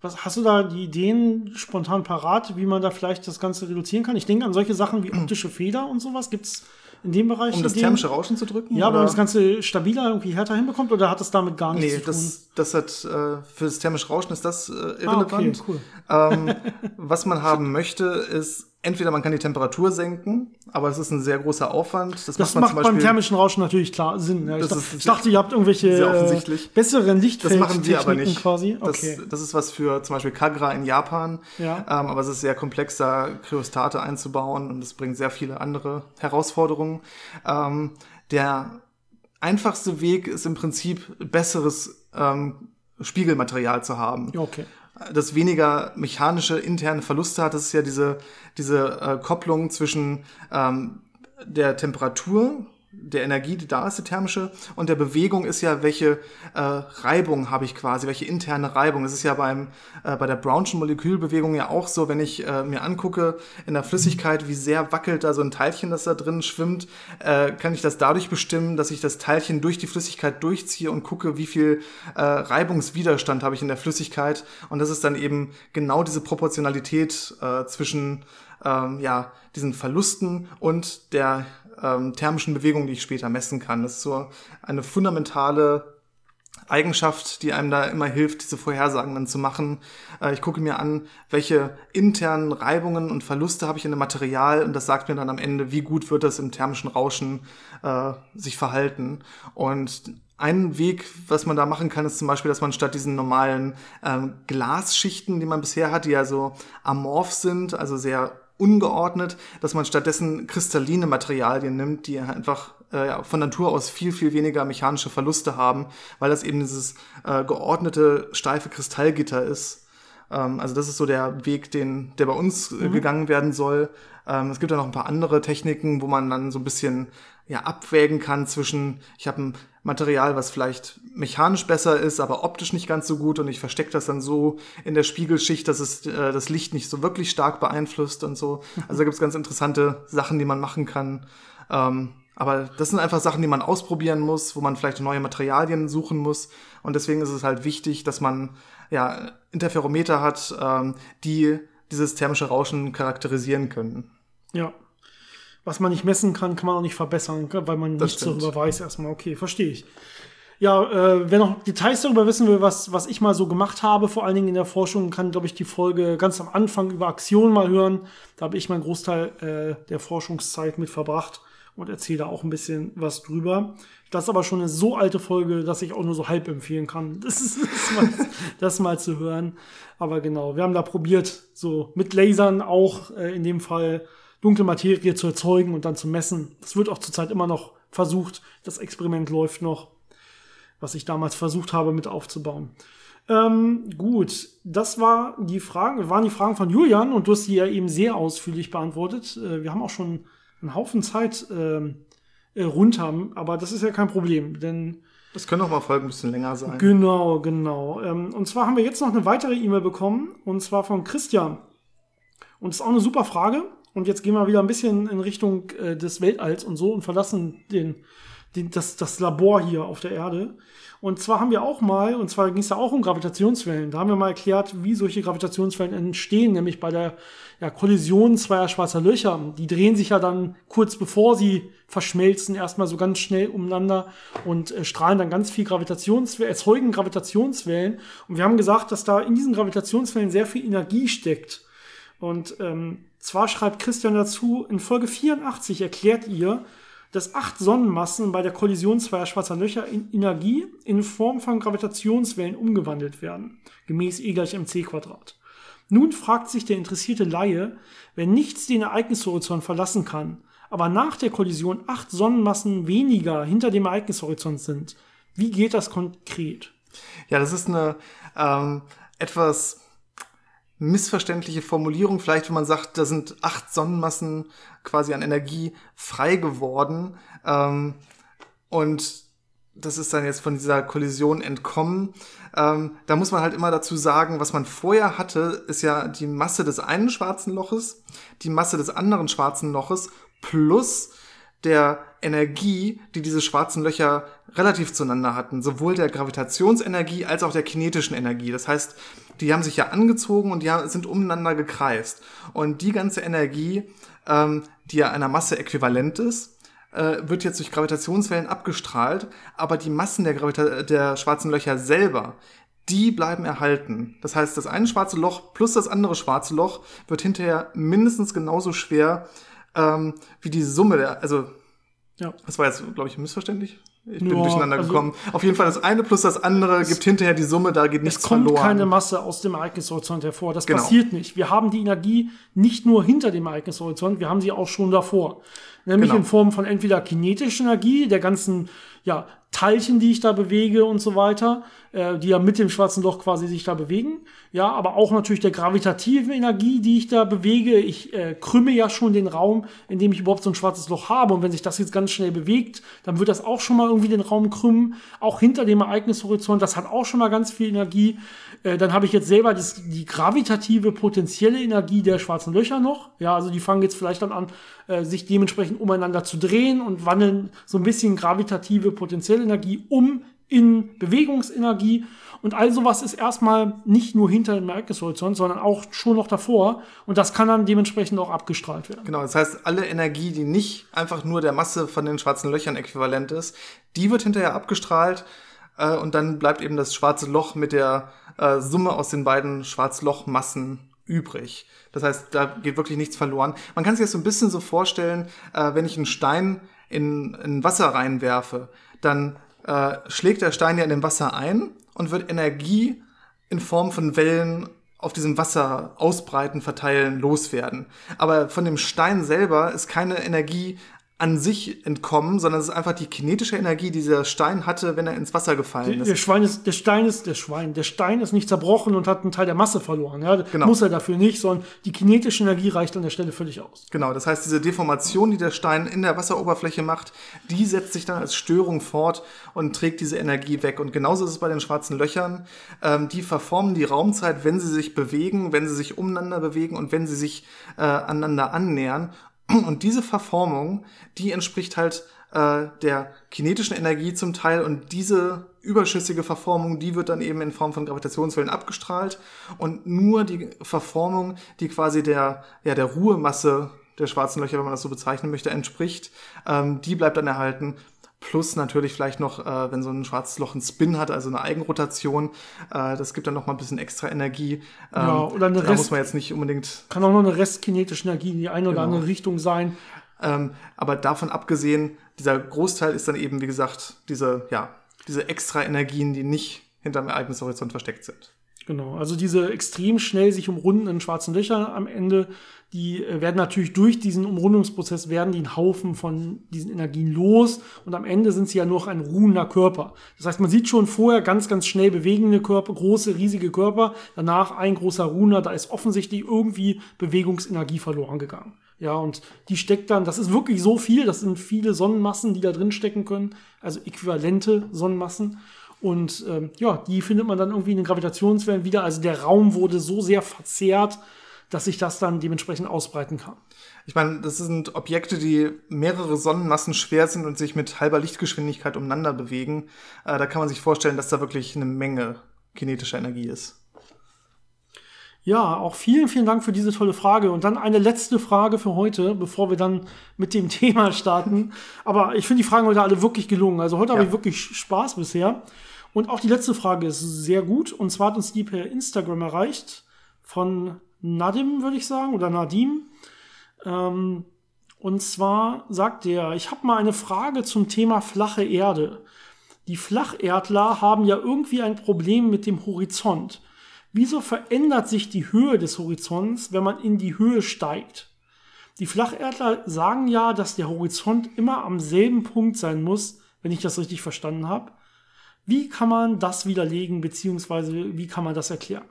Was, hast du da die Ideen spontan parat, wie man da vielleicht das Ganze reduzieren kann? Ich denke an solche Sachen wie optische Feder und sowas. Gibt es in dem Bereich Um das Ideen? thermische Rauschen zu drücken? Ja, aber das Ganze stabiler irgendwie härter hinbekommt oder hat das damit gar nichts Nee, zu tun? das, das hat äh, für das thermische Rauschen ist das äh, ah, okay, irrelevant. cool. ähm, was man haben möchte, ist entweder man kann die Temperatur senken, aber es ist ein sehr großer Aufwand. Das, Das macht man macht zum beim Beispiel. thermischen Rauschen natürlich klar Sinn. Ja, ich, Das dach- ist ich dachte, ihr habt irgendwelche äh, besseren das machen wir aber Lichtfeldtechniken nicht. quasi. Das, Okay. das ist was für zum Beispiel Kagra in Japan. Ja. Ähm, aber es ist sehr komplex, da Kryostate einzubauen und es bringt sehr viele andere Herausforderungen. Ähm, der einfachste Weg ist im Prinzip besseres ähm, Spiegelmaterial zu haben. Okay. Das weniger mechanische interne Verluste hat. Das ist ja diese, diese äh, Kopplung zwischen ähm, der Temperatur, der Energie, die da ist, die thermische, und der Bewegung ist ja, welche äh, Reibung habe ich quasi, welche interne Reibung. Das ist ja beim, äh, bei der Brownschen Molekülbewegung ja auch so, wenn ich äh, mir angucke in der Flüssigkeit, wie sehr wackelt da so ein Teilchen, das da drin schwimmt, äh, kann ich das dadurch bestimmen, dass ich das Teilchen durch die Flüssigkeit durchziehe und gucke, wie viel äh, Reibungswiderstand habe ich in der Flüssigkeit. Und das ist dann eben genau diese Proportionalität äh, zwischen ähm, ja, diesen Verlusten und der ähm, thermischen Bewegung, die ich später messen kann. Das ist so eine fundamentale Eigenschaft, die einem da immer hilft, diese Vorhersagen dann zu machen. Äh, ich gucke mir an, welche internen Reibungen und Verluste habe ich in dem Material und das sagt mir dann am Ende, wie gut wird das im thermischen Rauschen äh, sich verhalten. Und ein Weg, was man da machen kann, ist zum Beispiel, dass man statt diesen normalen ähm, Glasschichten, die man bisher hat, die ja so amorph sind, also sehr ungeordnet, dass man stattdessen kristalline Materialien nimmt, die einfach äh, von Natur aus viel, viel weniger mechanische Verluste haben, weil das eben dieses äh, geordnete, steife Kristallgitter ist. Ähm, also das ist so der Weg, den, der bei uns äh, mhm. gegangen werden soll. Ähm, es gibt ja noch ein paar andere Techniken, wo man dann so ein bisschen ja, abwägen kann zwischen, ich habe ein Material, was vielleicht mechanisch besser ist, aber optisch nicht ganz so gut und ich verstecke das dann so in der Spiegelschicht, dass es äh, das Licht nicht so wirklich stark beeinflusst und so. Also da gibt es ganz interessante Sachen, die man machen kann. Ähm, aber das sind einfach Sachen, die man ausprobieren muss, wo man vielleicht neue Materialien suchen muss. Und deswegen ist es halt wichtig, dass man ja Interferometer hat, ähm, die dieses thermische Rauschen charakterisieren können. Ja, was man nicht messen kann, kann man auch nicht verbessern, weil man das nichts stimmt. darüber weiß erstmal. Okay, verstehe ich. Ja, äh, wer noch Details darüber wissen will, was, was ich mal so gemacht habe, vor allen Dingen in der Forschung, kann, glaube ich, die Folge ganz am Anfang über Aktion mal hören. Da habe ich meinen Großteil äh, der Forschungszeit mit verbracht und erzähle da auch ein bisschen was drüber. Das ist aber schon eine so alte Folge, dass ich auch nur so halb empfehlen kann, das, ist, das, mal, das mal zu hören. Aber genau, wir haben da probiert, so mit Lasern auch äh, in dem Fall dunkle Materie zu erzeugen und dann zu messen. Das wird auch zurzeit immer noch versucht. Das Experiment läuft noch, was ich damals versucht habe mit aufzubauen. Ähm, gut, das war die Fragen, waren die Fragen von Julian und du hast sie ja eben sehr ausführlich beantwortet. Äh, wir haben auch schon einen Haufen Zeit ähm, äh, runter, aber das ist ja kein Problem, denn das können auch mal Folgen ein bisschen länger sein. Genau, genau. Ähm, und zwar haben wir jetzt noch eine weitere E-Mail bekommen, und zwar von Christian. Und das ist auch eine super Frage. Und jetzt gehen wir wieder ein bisschen in Richtung äh, des Weltalls und so und verlassen den, den, das, das Labor hier auf der Erde. Und zwar haben wir auch mal, und zwar ging es ja auch um Gravitationswellen, da haben wir mal erklärt, wie solche Gravitationswellen entstehen, nämlich bei der ja, Kollision zweier schwarzer Löcher. Die drehen sich ja dann kurz bevor sie verschmelzen, erstmal so ganz schnell umeinander und äh, strahlen dann ganz viel Gravitationswellen, erzeugen Gravitationswellen. Und wir haben gesagt, dass da in diesen Gravitationswellen sehr viel Energie steckt. Und ähm, zwar schreibt Christian dazu, in Folge 84 erklärt ihr, dass acht Sonnenmassen bei der Kollision zweier schwarzer Löcher in Energie in Form von Gravitationswellen umgewandelt werden, gemäß E gleich mc Quadrat. Nun fragt sich der interessierte Laie, wenn nichts den Ereignishorizont verlassen kann, aber nach der Kollision acht Sonnenmassen weniger hinter dem Ereignishorizont sind, wie geht das konkret? Ja, das ist eine ähm, etwas missverständliche Formulierung, vielleicht wenn man sagt, da sind acht Sonnenmassen quasi an Energie frei geworden ähm, und das ist dann jetzt von dieser Kollision entkommen. Ähm, da muss man halt immer dazu sagen, was man vorher hatte, ist ja die Masse des einen schwarzen Loches, die Masse des anderen schwarzen Loches plus der Energie, die diese schwarzen Löcher relativ zueinander hatten, sowohl der Gravitationsenergie als auch der kinetischen Energie. Das heißt, die haben sich ja angezogen und die sind umeinander gekreist. Und die ganze Energie, ähm, die ja einer Masse äquivalent ist, äh, wird jetzt durch Gravitationswellen abgestrahlt, aber die Massen der, Gravita der schwarzen Löcher selber, die bleiben erhalten. Das heißt, das eine schwarze Loch plus das andere schwarze Loch wird hinterher mindestens genauso schwer ähm, wie die Summe der, also ja. Das war jetzt, glaube ich, missverständlich. Ich bin ja, durcheinander also gekommen. Auf jeden Fall das eine plus das andere gibt hinterher die Summe, da geht nichts verloren. Es kommt keine Masse aus dem Ereignishorizont hervor. Das genau. passiert nicht. Wir haben die Energie nicht nur hinter dem Ereignishorizont, wir haben sie auch schon davor. Nämlich genau. in Form von entweder kinetischer Energie, der ganzen ja, Teilchen, die ich da bewege und so weiter, äh, die ja mit dem schwarzen Loch quasi sich da bewegen. Ja, aber auch natürlich der gravitativen Energie, die ich da bewege. Ich äh, krümme ja schon den Raum, in dem ich überhaupt so ein schwarzes Loch habe. Und wenn sich das jetzt ganz schnell bewegt, dann wird das auch schon mal irgendwie den Raum krümmen. Auch hinter dem Ereignishorizont, das hat auch schon mal ganz viel Energie. Äh, dann habe ich jetzt selber das, die gravitative, potenzielle Energie der schwarzen Löcher noch. Ja, also die fangen jetzt vielleicht dann an, äh, sich dementsprechend umeinander zu drehen und wandeln so ein bisschen gravitative, potenzielle Energie um in Bewegungsenergie. Und all sowas ist erstmal nicht nur hinter dem Ereignishorizont, sondern auch schon noch davor. Und das kann dann dementsprechend auch abgestrahlt werden. Genau, das heißt, alle Energie, die nicht einfach nur der Masse von den schwarzen Löchern äquivalent ist, die wird hinterher abgestrahlt. Äh, und dann bleibt eben das schwarze Loch mit der äh, Summe aus den beiden Schwarzlochmassen übrig. Das heißt, da geht wirklich nichts verloren. Man kann sich das so ein bisschen so vorstellen, äh, wenn ich einen Stein in, in Wasser reinwerfe, dann äh, schlägt der Stein ja in dem Wasser ein und wird Energie in Form von Wellen auf diesem Wasser ausbreiten, verteilen, loswerden. Aber von dem Stein selber ist keine Energie an sich entkommen, sondern es ist einfach die kinetische Energie, die dieser Stein hatte, wenn er ins Wasser gefallen ist. Der, Schwein ist, der Stein ist, der Schwein, der Stein ist nicht zerbrochen und hat einen Teil der Masse verloren. Ja, genau. Muss er dafür nicht, sondern die kinetische Energie reicht an der Stelle völlig aus. Genau, das heißt, diese Deformation, die der Stein in der Wasseroberfläche macht, die setzt sich dann als Störung fort und trägt diese Energie weg. Und genauso ist es bei den schwarzen Löchern. Ähm, die verformen die Raumzeit, wenn sie sich bewegen, wenn sie sich umeinander bewegen und wenn sie sich äh, aneinander annähern. Und diese Verformung, die entspricht halt äh, der kinetischen Energie zum Teil und diese überschüssige Verformung, die wird dann eben in Form von Gravitationswellen abgestrahlt. Und nur die Verformung, die quasi der, ja, der Ruhemasse der schwarzen Löcher, wenn man das so bezeichnen möchte, entspricht, ähm, die bleibt dann erhalten Plus natürlich vielleicht noch, äh, wenn so ein schwarzes Loch einen Spin hat, also eine Eigenrotation, äh, das gibt dann noch mal ein bisschen extra Energie. Ähm, ja, oder eine da Rest, muss man jetzt nicht unbedingt. Kann auch noch eine restkinetische Energie in die eine oder genau. andere Richtung sein. Ähm, aber davon abgesehen, dieser Großteil ist dann eben, wie gesagt, diese, ja, diese extra Energien, die nicht hinterm Ereignishorizont versteckt sind. Genau, also diese extrem schnell sich umrundenden schwarzen Löcher am Ende, die äh, werden natürlich durch diesen Umrundungsprozess werden die einen Haufen von diesen Energien los und am Ende sind sie ja nur noch ein ruhender Körper. Das heißt, man sieht schon vorher ganz, ganz schnell bewegende Körper, große, riesige Körper, danach ein großer Ruhender, da ist offensichtlich irgendwie Bewegungsenergie verloren gegangen. Ja, und die steckt dann, das ist wirklich so viel, das sind viele Sonnenmassen, die da drin stecken können, also äquivalente Sonnenmassen. Und ähm, ja, die findet man dann irgendwie in den Gravitationswellen wieder. Also der Raum wurde so sehr verzerrt, dass sich das dann dementsprechend ausbreiten kann. Ich meine, das sind Objekte, die mehrere Sonnenmassen schwer sind und sich mit halber Lichtgeschwindigkeit umeinander bewegen. Äh, da kann man sich vorstellen, dass da wirklich eine Menge kinetischer Energie ist. Ja, auch vielen, vielen Dank für diese tolle Frage. Und dann eine letzte Frage für heute, bevor wir dann mit dem Thema starten. Aber ich finde die Fragen heute alle wirklich gelungen. Also heute ja. habe ich wirklich Spaß bisher. Und auch die letzte Frage ist sehr gut. Und zwar hat uns die per Instagram erreicht von Nadim, würde ich sagen, oder Nadim. Ähm, und zwar sagt er, ich habe mal eine Frage zum Thema flache Erde. Die Flacherdler haben ja irgendwie ein Problem mit dem Horizont. Wieso verändert sich die Höhe des Horizonts, wenn man in die Höhe steigt? Die Flacherdler sagen ja, dass der Horizont immer am selben Punkt sein muss, wenn ich das richtig verstanden habe. Wie kann man das widerlegen, beziehungsweise wie kann man das erklären?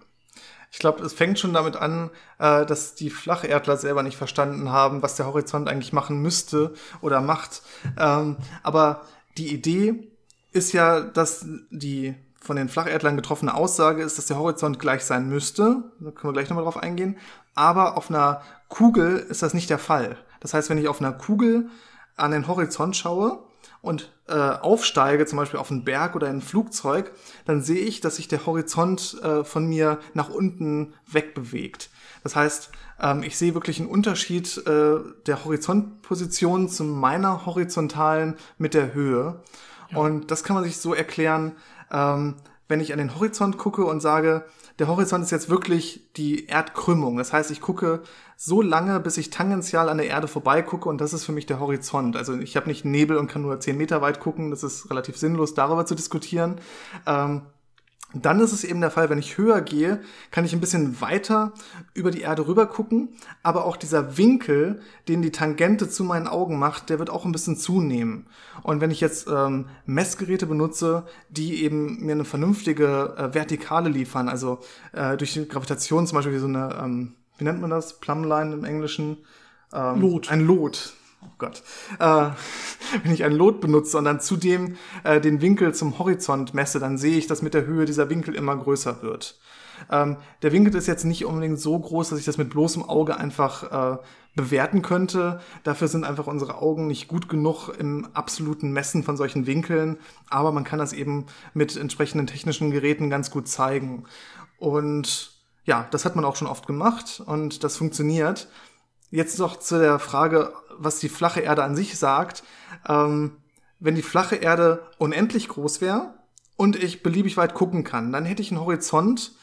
Ich glaube, es fängt schon damit an, äh, dass die Flacherdler selber nicht verstanden haben, was der Horizont eigentlich machen müsste oder macht. Ähm, aber die Idee ist ja, dass die von den Flacherdlern getroffene Aussage ist, dass der Horizont gleich sein müsste. Da können wir gleich nochmal drauf eingehen. Aber auf einer Kugel ist das nicht der Fall. Das heißt, wenn ich auf einer Kugel an den Horizont schaue, und äh, aufsteige, zum Beispiel auf einen Berg oder ein Flugzeug, dann sehe ich, dass sich der Horizont äh, von mir nach unten wegbewegt. Das heißt, ähm, ich sehe wirklich einen Unterschied äh, der Horizontposition zu meiner horizontalen mit der Höhe. Ja. Und das kann man sich so erklären, ähm, wenn ich an den Horizont gucke und sage, der Horizont ist jetzt wirklich die Erdkrümmung. Das heißt, ich gucke so lange, bis ich tangential an der Erde vorbeigucke und das ist für mich der Horizont. Also ich habe nicht Nebel und kann nur 10 Meter weit gucken. Das ist relativ sinnlos, darüber zu diskutieren. Ähm, dann ist es eben der Fall, wenn ich höher gehe, kann ich ein bisschen weiter über die Erde rüber gucken, aber auch dieser Winkel, den die Tangente zu meinen Augen macht, der wird auch ein bisschen zunehmen. Und wenn ich jetzt ähm, Messgeräte benutze, die eben mir eine vernünftige äh, Vertikale liefern, also äh, durch die Gravitation zum Beispiel wie so eine, ähm, wie nennt man das, Plumbline im Englischen? Ähm, Lot. Ein Lot oh Gott, äh, wenn ich ein Lot benutze und dann zudem äh, den Winkel zum Horizont messe, dann sehe ich, dass mit der Höhe dieser Winkel immer größer wird. Ähm, der Winkel ist jetzt nicht unbedingt so groß, dass ich das mit bloßem Auge einfach äh, bewerten könnte. Dafür sind einfach unsere Augen nicht gut genug im absoluten Messen von solchen Winkeln, aber man kann das eben mit entsprechenden technischen Geräten ganz gut zeigen. Und ja, das hat man auch schon oft gemacht und das funktioniert. Jetzt noch zu der Frage, was die flache Erde an sich sagt. Ähm, wenn die flache Erde unendlich groß wäre und ich beliebig weit gucken kann, dann hätte ich einen Horizont,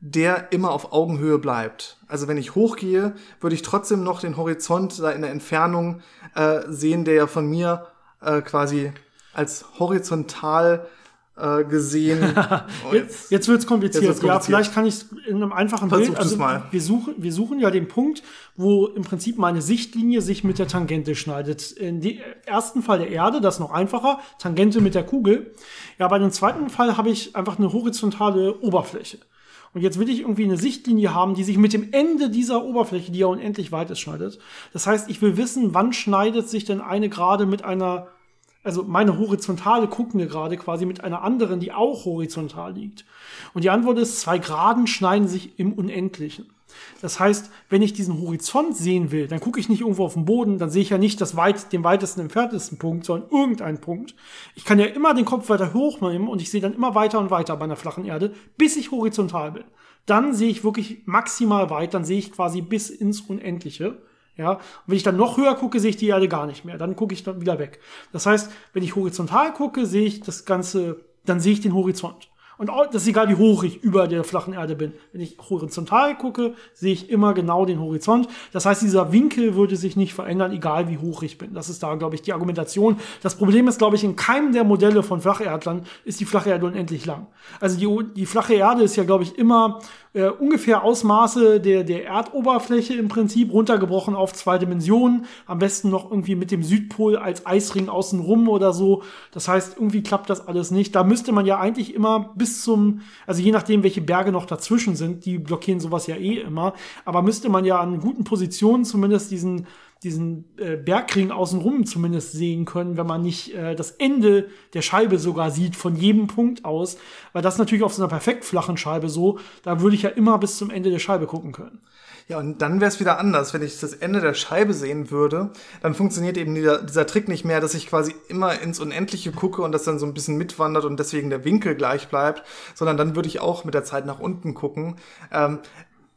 der immer auf Augenhöhe bleibt. Also wenn ich hochgehe, würde ich trotzdem noch den Horizont da in der Entfernung äh, sehen, der ja von mir äh, quasi als horizontal äh, gesehen. Oh, jetzt jetzt wird es kompliziert. kompliziert. Ja, vielleicht kann ich in einem einfachen Versuch Bild. Also mal. Wir suchen, wir suchen ja den Punkt, wo im Prinzip meine Sichtlinie sich mit der Tangente schneidet. In dem ersten Fall der Erde, das ist noch einfacher, Tangente mit der Kugel. Ja, bei dem zweiten Fall habe ich einfach eine horizontale Oberfläche. Und jetzt will ich irgendwie eine Sichtlinie haben, die sich mit dem Ende dieser Oberfläche, die ja unendlich weit ist, schneidet. Das heißt, ich will wissen, wann schneidet sich denn eine gerade mit einer also meine horizontale gucken wir gerade quasi mit einer anderen, die auch horizontal liegt. Und die Antwort ist, zwei Graden schneiden sich im Unendlichen. Das heißt, wenn ich diesen Horizont sehen will, dann gucke ich nicht irgendwo auf den Boden, dann sehe ich ja nicht das weit, den weitesten entferntesten Punkt, sondern irgendeinen Punkt. Ich kann ja immer den Kopf weiter hochnehmen und ich sehe dann immer weiter und weiter bei einer flachen Erde, bis ich horizontal bin. Dann sehe ich wirklich maximal weit, dann sehe ich quasi bis ins Unendliche. Ja, und wenn ich dann noch höher gucke, sehe ich die Erde gar nicht mehr. Dann gucke ich dann wieder weg. Das heißt, wenn ich horizontal gucke, sehe ich das Ganze, dann sehe ich den Horizont. Und das ist egal, wie hoch ich über der flachen Erde bin. Wenn ich horizontal gucke, sehe ich immer genau den Horizont. Das heißt, dieser Winkel würde sich nicht verändern, egal wie hoch ich bin. Das ist da, glaube ich, die Argumentation. Das Problem ist, glaube ich, in keinem der Modelle von Flacherdlern ist die flache Erde unendlich lang. Also die, die flache Erde ist ja, glaube ich, immer äh, ungefähr Ausmaße der, der Erdoberfläche im Prinzip, runtergebrochen auf zwei Dimensionen. Am besten noch irgendwie mit dem Südpol als Eisring außenrum oder so. Das heißt, irgendwie klappt das alles nicht. Da müsste man ja eigentlich immer bis zum, also je nachdem, welche Berge noch dazwischen sind, die blockieren sowas ja eh immer, aber müsste man ja an guten Positionen zumindest diesen diesen äh, Bergring außenrum zumindest sehen können, wenn man nicht äh, das Ende der Scheibe sogar sieht, von jedem Punkt aus. Weil das natürlich auf so einer perfekt flachen Scheibe so, da würde ich ja immer bis zum Ende der Scheibe gucken können. Ja, und dann wäre es wieder anders. Wenn ich das Ende der Scheibe sehen würde, dann funktioniert eben dieser, dieser Trick nicht mehr, dass ich quasi immer ins Unendliche gucke und das dann so ein bisschen mitwandert und deswegen der Winkel gleich bleibt, sondern dann würde ich auch mit der Zeit nach unten gucken. Ähm,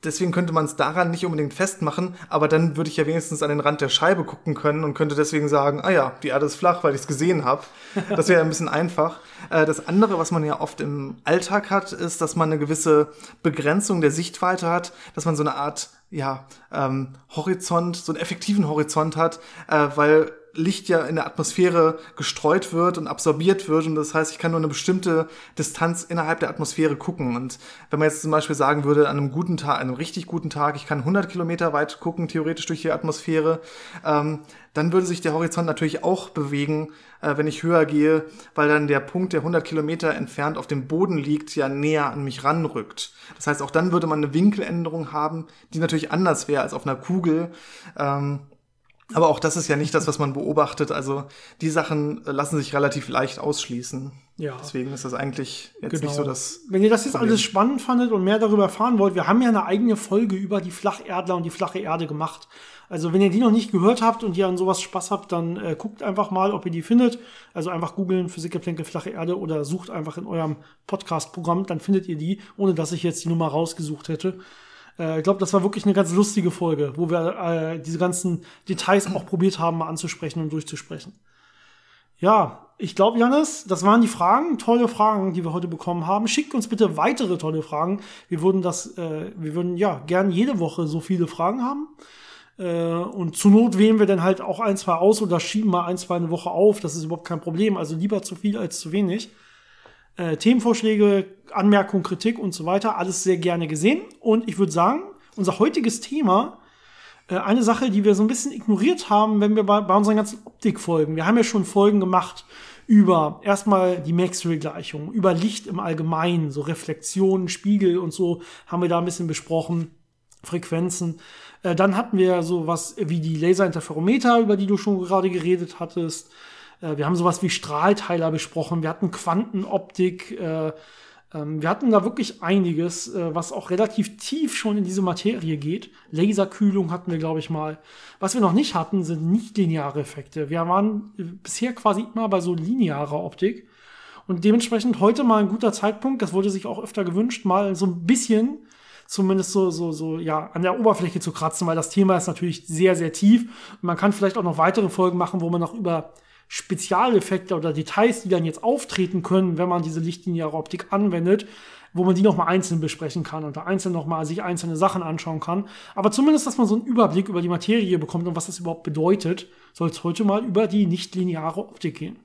deswegen könnte man es daran nicht unbedingt festmachen, aber dann würde ich ja wenigstens an den Rand der Scheibe gucken können und könnte deswegen sagen, ah ja, die Erde ist flach, weil ich es gesehen habe. Das wäre ein bisschen einfach. Äh, das andere, was man ja oft im Alltag hat, ist, dass man eine gewisse Begrenzung der Sichtweite hat, dass man so eine Art ja, ähm, Horizont, so einen effektiven Horizont hat, äh, weil Licht ja in der Atmosphäre gestreut wird und absorbiert wird. Und das heißt, ich kann nur eine bestimmte Distanz innerhalb der Atmosphäre gucken. Und wenn man jetzt zum Beispiel sagen würde, an einem guten Tag, einem richtig guten Tag, ich kann 100 Kilometer weit gucken, theoretisch durch die Atmosphäre, ähm, dann würde sich der Horizont natürlich auch bewegen, äh, wenn ich höher gehe, weil dann der Punkt, der 100 Kilometer entfernt auf dem Boden liegt, ja näher an mich ranrückt. Das heißt, auch dann würde man eine Winkeländerung haben, die natürlich anders wäre als auf einer Kugel. Ähm, aber auch das ist ja nicht das, was man beobachtet. Also die Sachen lassen sich relativ leicht ausschließen. Ja. Deswegen ist das eigentlich jetzt genau. nicht so das. Wenn ihr das jetzt Problem. alles spannend fandet und mehr darüber erfahren wollt, wir haben ja eine eigene Folge über die Flacherdler und die flache Erde gemacht. Also wenn ihr die noch nicht gehört habt und ihr an sowas Spaß habt, dann äh, guckt einfach mal, ob ihr die findet. Also einfach googeln Physikgeplänkel flache Erde oder sucht einfach in eurem Podcast-Programm, dann findet ihr die, ohne dass ich jetzt die Nummer rausgesucht hätte. Äh, ich glaube, das war wirklich eine ganz lustige Folge, wo wir äh, diese ganzen Details auch probiert haben, mal anzusprechen und durchzusprechen. Ja, ich glaube, Janis, das waren die Fragen, tolle Fragen, die wir heute bekommen haben. Schickt uns bitte weitere tolle Fragen. Wir würden das, äh, wir würden ja gern jede Woche so viele Fragen haben. Äh, und zur Not wählen wir dann halt auch ein, zwei aus oder schieben mal ein, zwei eine Woche auf. Das ist überhaupt kein Problem. Also lieber zu viel als zu wenig. Äh, Themenvorschläge, Anmerkungen, Kritik und so weiter, alles sehr gerne gesehen. Und ich würde sagen, unser heutiges Thema, äh, eine Sache, die wir so ein bisschen ignoriert haben, wenn wir bei, bei unseren ganzen Optikfolgen, wir haben ja schon Folgen gemacht über erstmal die Maxwell-Gleichung, über Licht im Allgemeinen, so Reflexionen, Spiegel und so haben wir da ein bisschen besprochen, Frequenzen. Äh, dann hatten wir sowas wie die Laserinterferometer, über die du schon gerade geredet hattest. Äh, wir haben sowas wie Strahlteiler besprochen. Wir hatten Quantenoptik. Äh, wir hatten da wirklich einiges, äh, was auch relativ tief schon in diese Materie geht. Laserkühlung hatten wir, glaube ich, mal. Was wir noch nicht hatten, sind nicht-lineare Effekte. Wir waren äh, bisher quasi immer bei so linearer Optik. Und dementsprechend heute mal ein guter Zeitpunkt, das wurde sich auch öfter gewünscht, mal so ein bisschen zumindest so, so, so, ja, an der Oberfläche zu kratzen, weil das Thema ist natürlich sehr, sehr tief. Und man kann vielleicht auch noch weitere Folgen machen, wo man noch über Spezialeffekte oder Details, die dann jetzt auftreten können, wenn man diese lichtlineare Optik anwendet, wo man die nochmal einzeln besprechen kann und da einzeln nochmal sich einzelne Sachen anschauen kann. Aber zumindest, dass man so einen Überblick über die Materie bekommt und was das überhaupt bedeutet, soll es heute mal über die nichtlineare Optik gehen.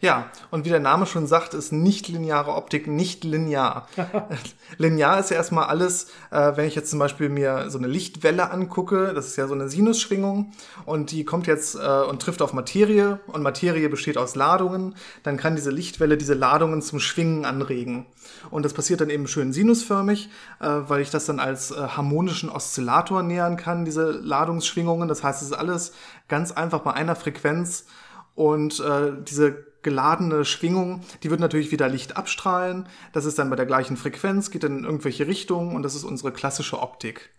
Ja, und wie der Name schon sagt, ist nicht-lineare Optik nicht linear. linear ist ja erstmal alles, äh, wenn ich jetzt zum Beispiel mir so eine Lichtwelle angucke, das ist ja so eine Sinusschwingung und die kommt jetzt äh, und trifft auf Materie und Materie besteht aus Ladungen, dann kann diese Lichtwelle diese Ladungen zum Schwingen anregen. Und das passiert dann eben schön sinusförmig, äh, weil ich das dann als äh, harmonischen Oszillator nähern kann, diese Ladungsschwingungen. Das heißt, es ist alles ganz einfach bei einer Frequenz und äh, diese geladene Schwingung, die wird natürlich wieder Licht abstrahlen. Das ist dann bei der gleichen Frequenz, geht dann in irgendwelche Richtungen und das ist unsere klassische Optik.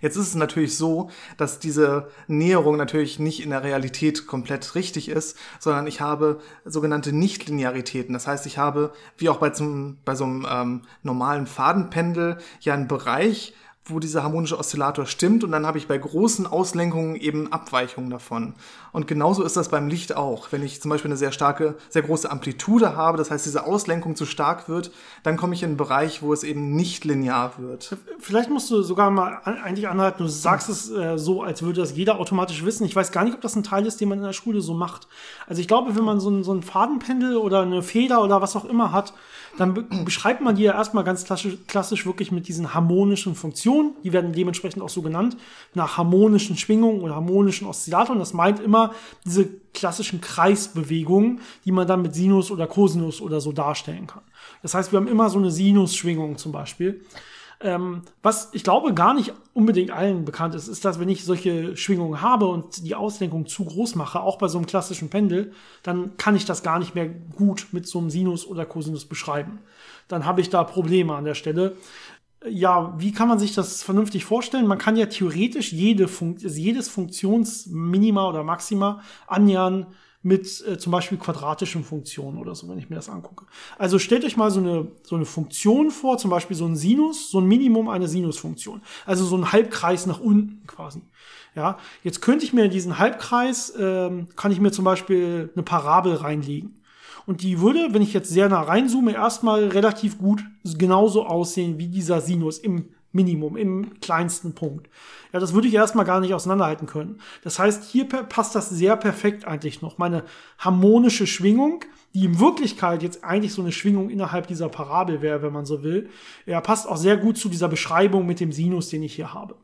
Jetzt ist es natürlich so, dass diese Näherung natürlich nicht in der Realität komplett richtig ist, sondern ich habe sogenannte Nichtlinearitäten. Das heißt, ich habe, wie auch bei, zum, bei so einem ähm, normalen Fadenpendel, ja einen Bereich, wo dieser harmonische Oszillator stimmt und dann habe ich bei großen Auslenkungen eben Abweichungen davon. Und genauso ist das beim Licht auch. Wenn ich zum Beispiel eine sehr starke, sehr große Amplitude habe, das heißt diese Auslenkung zu stark wird, dann komme ich in einen Bereich, wo es eben nicht linear wird. Vielleicht musst du sogar mal eigentlich anhalten, du sagst es äh, so, als würde das jeder automatisch wissen. Ich weiß gar nicht, ob das ein Teil ist, den man in der Schule so macht. Also ich glaube, wenn man so ein, so ein Fadenpendel oder eine Feder oder was auch immer hat, dann be beschreibt man die ja erstmal ganz klassisch, klassisch wirklich mit diesen harmonischen Funktionen. Die werden dementsprechend auch so genannt, nach harmonischen Schwingungen oder harmonischen Oszillatoren. Das meint immer diese klassischen Kreisbewegungen, die man dann mit Sinus oder Cosinus oder so darstellen kann. Das heißt, wir haben immer so eine Sinusschwingung zum Beispiel. Ähm, was ich glaube gar nicht unbedingt allen bekannt ist, ist, dass wenn ich solche Schwingungen habe und die Auslenkung zu groß mache, auch bei so einem klassischen Pendel, dann kann ich das gar nicht mehr gut mit so einem Sinus oder Cosinus beschreiben. Dann habe ich da Probleme an der Stelle. Ja, wie kann man sich das vernünftig vorstellen? Man kann ja theoretisch jede Fun jedes Funktionsminima oder Maxima annähern mit äh, zum Beispiel quadratischen Funktionen oder so, wenn ich mir das angucke. Also stellt euch mal so eine, so eine Funktion vor, zum Beispiel so ein Sinus, so ein Minimum einer Sinusfunktion. Also so ein Halbkreis nach unten quasi. Ja, jetzt könnte ich mir diesen Halbkreis, ähm, kann ich mir zum Beispiel eine Parabel reinlegen. Und die würde, wenn ich jetzt sehr nah reinzoome, erstmal relativ gut genauso aussehen wie dieser Sinus im Minimum, im kleinsten Punkt. Ja, das würde ich erstmal gar nicht auseinanderhalten können. Das heißt, hier passt das sehr perfekt eigentlich noch. Meine harmonische Schwingung, die in Wirklichkeit jetzt eigentlich so eine Schwingung innerhalb dieser Parabel wäre, wenn man so will, ja, passt auch sehr gut zu dieser Beschreibung mit dem Sinus, den ich hier habe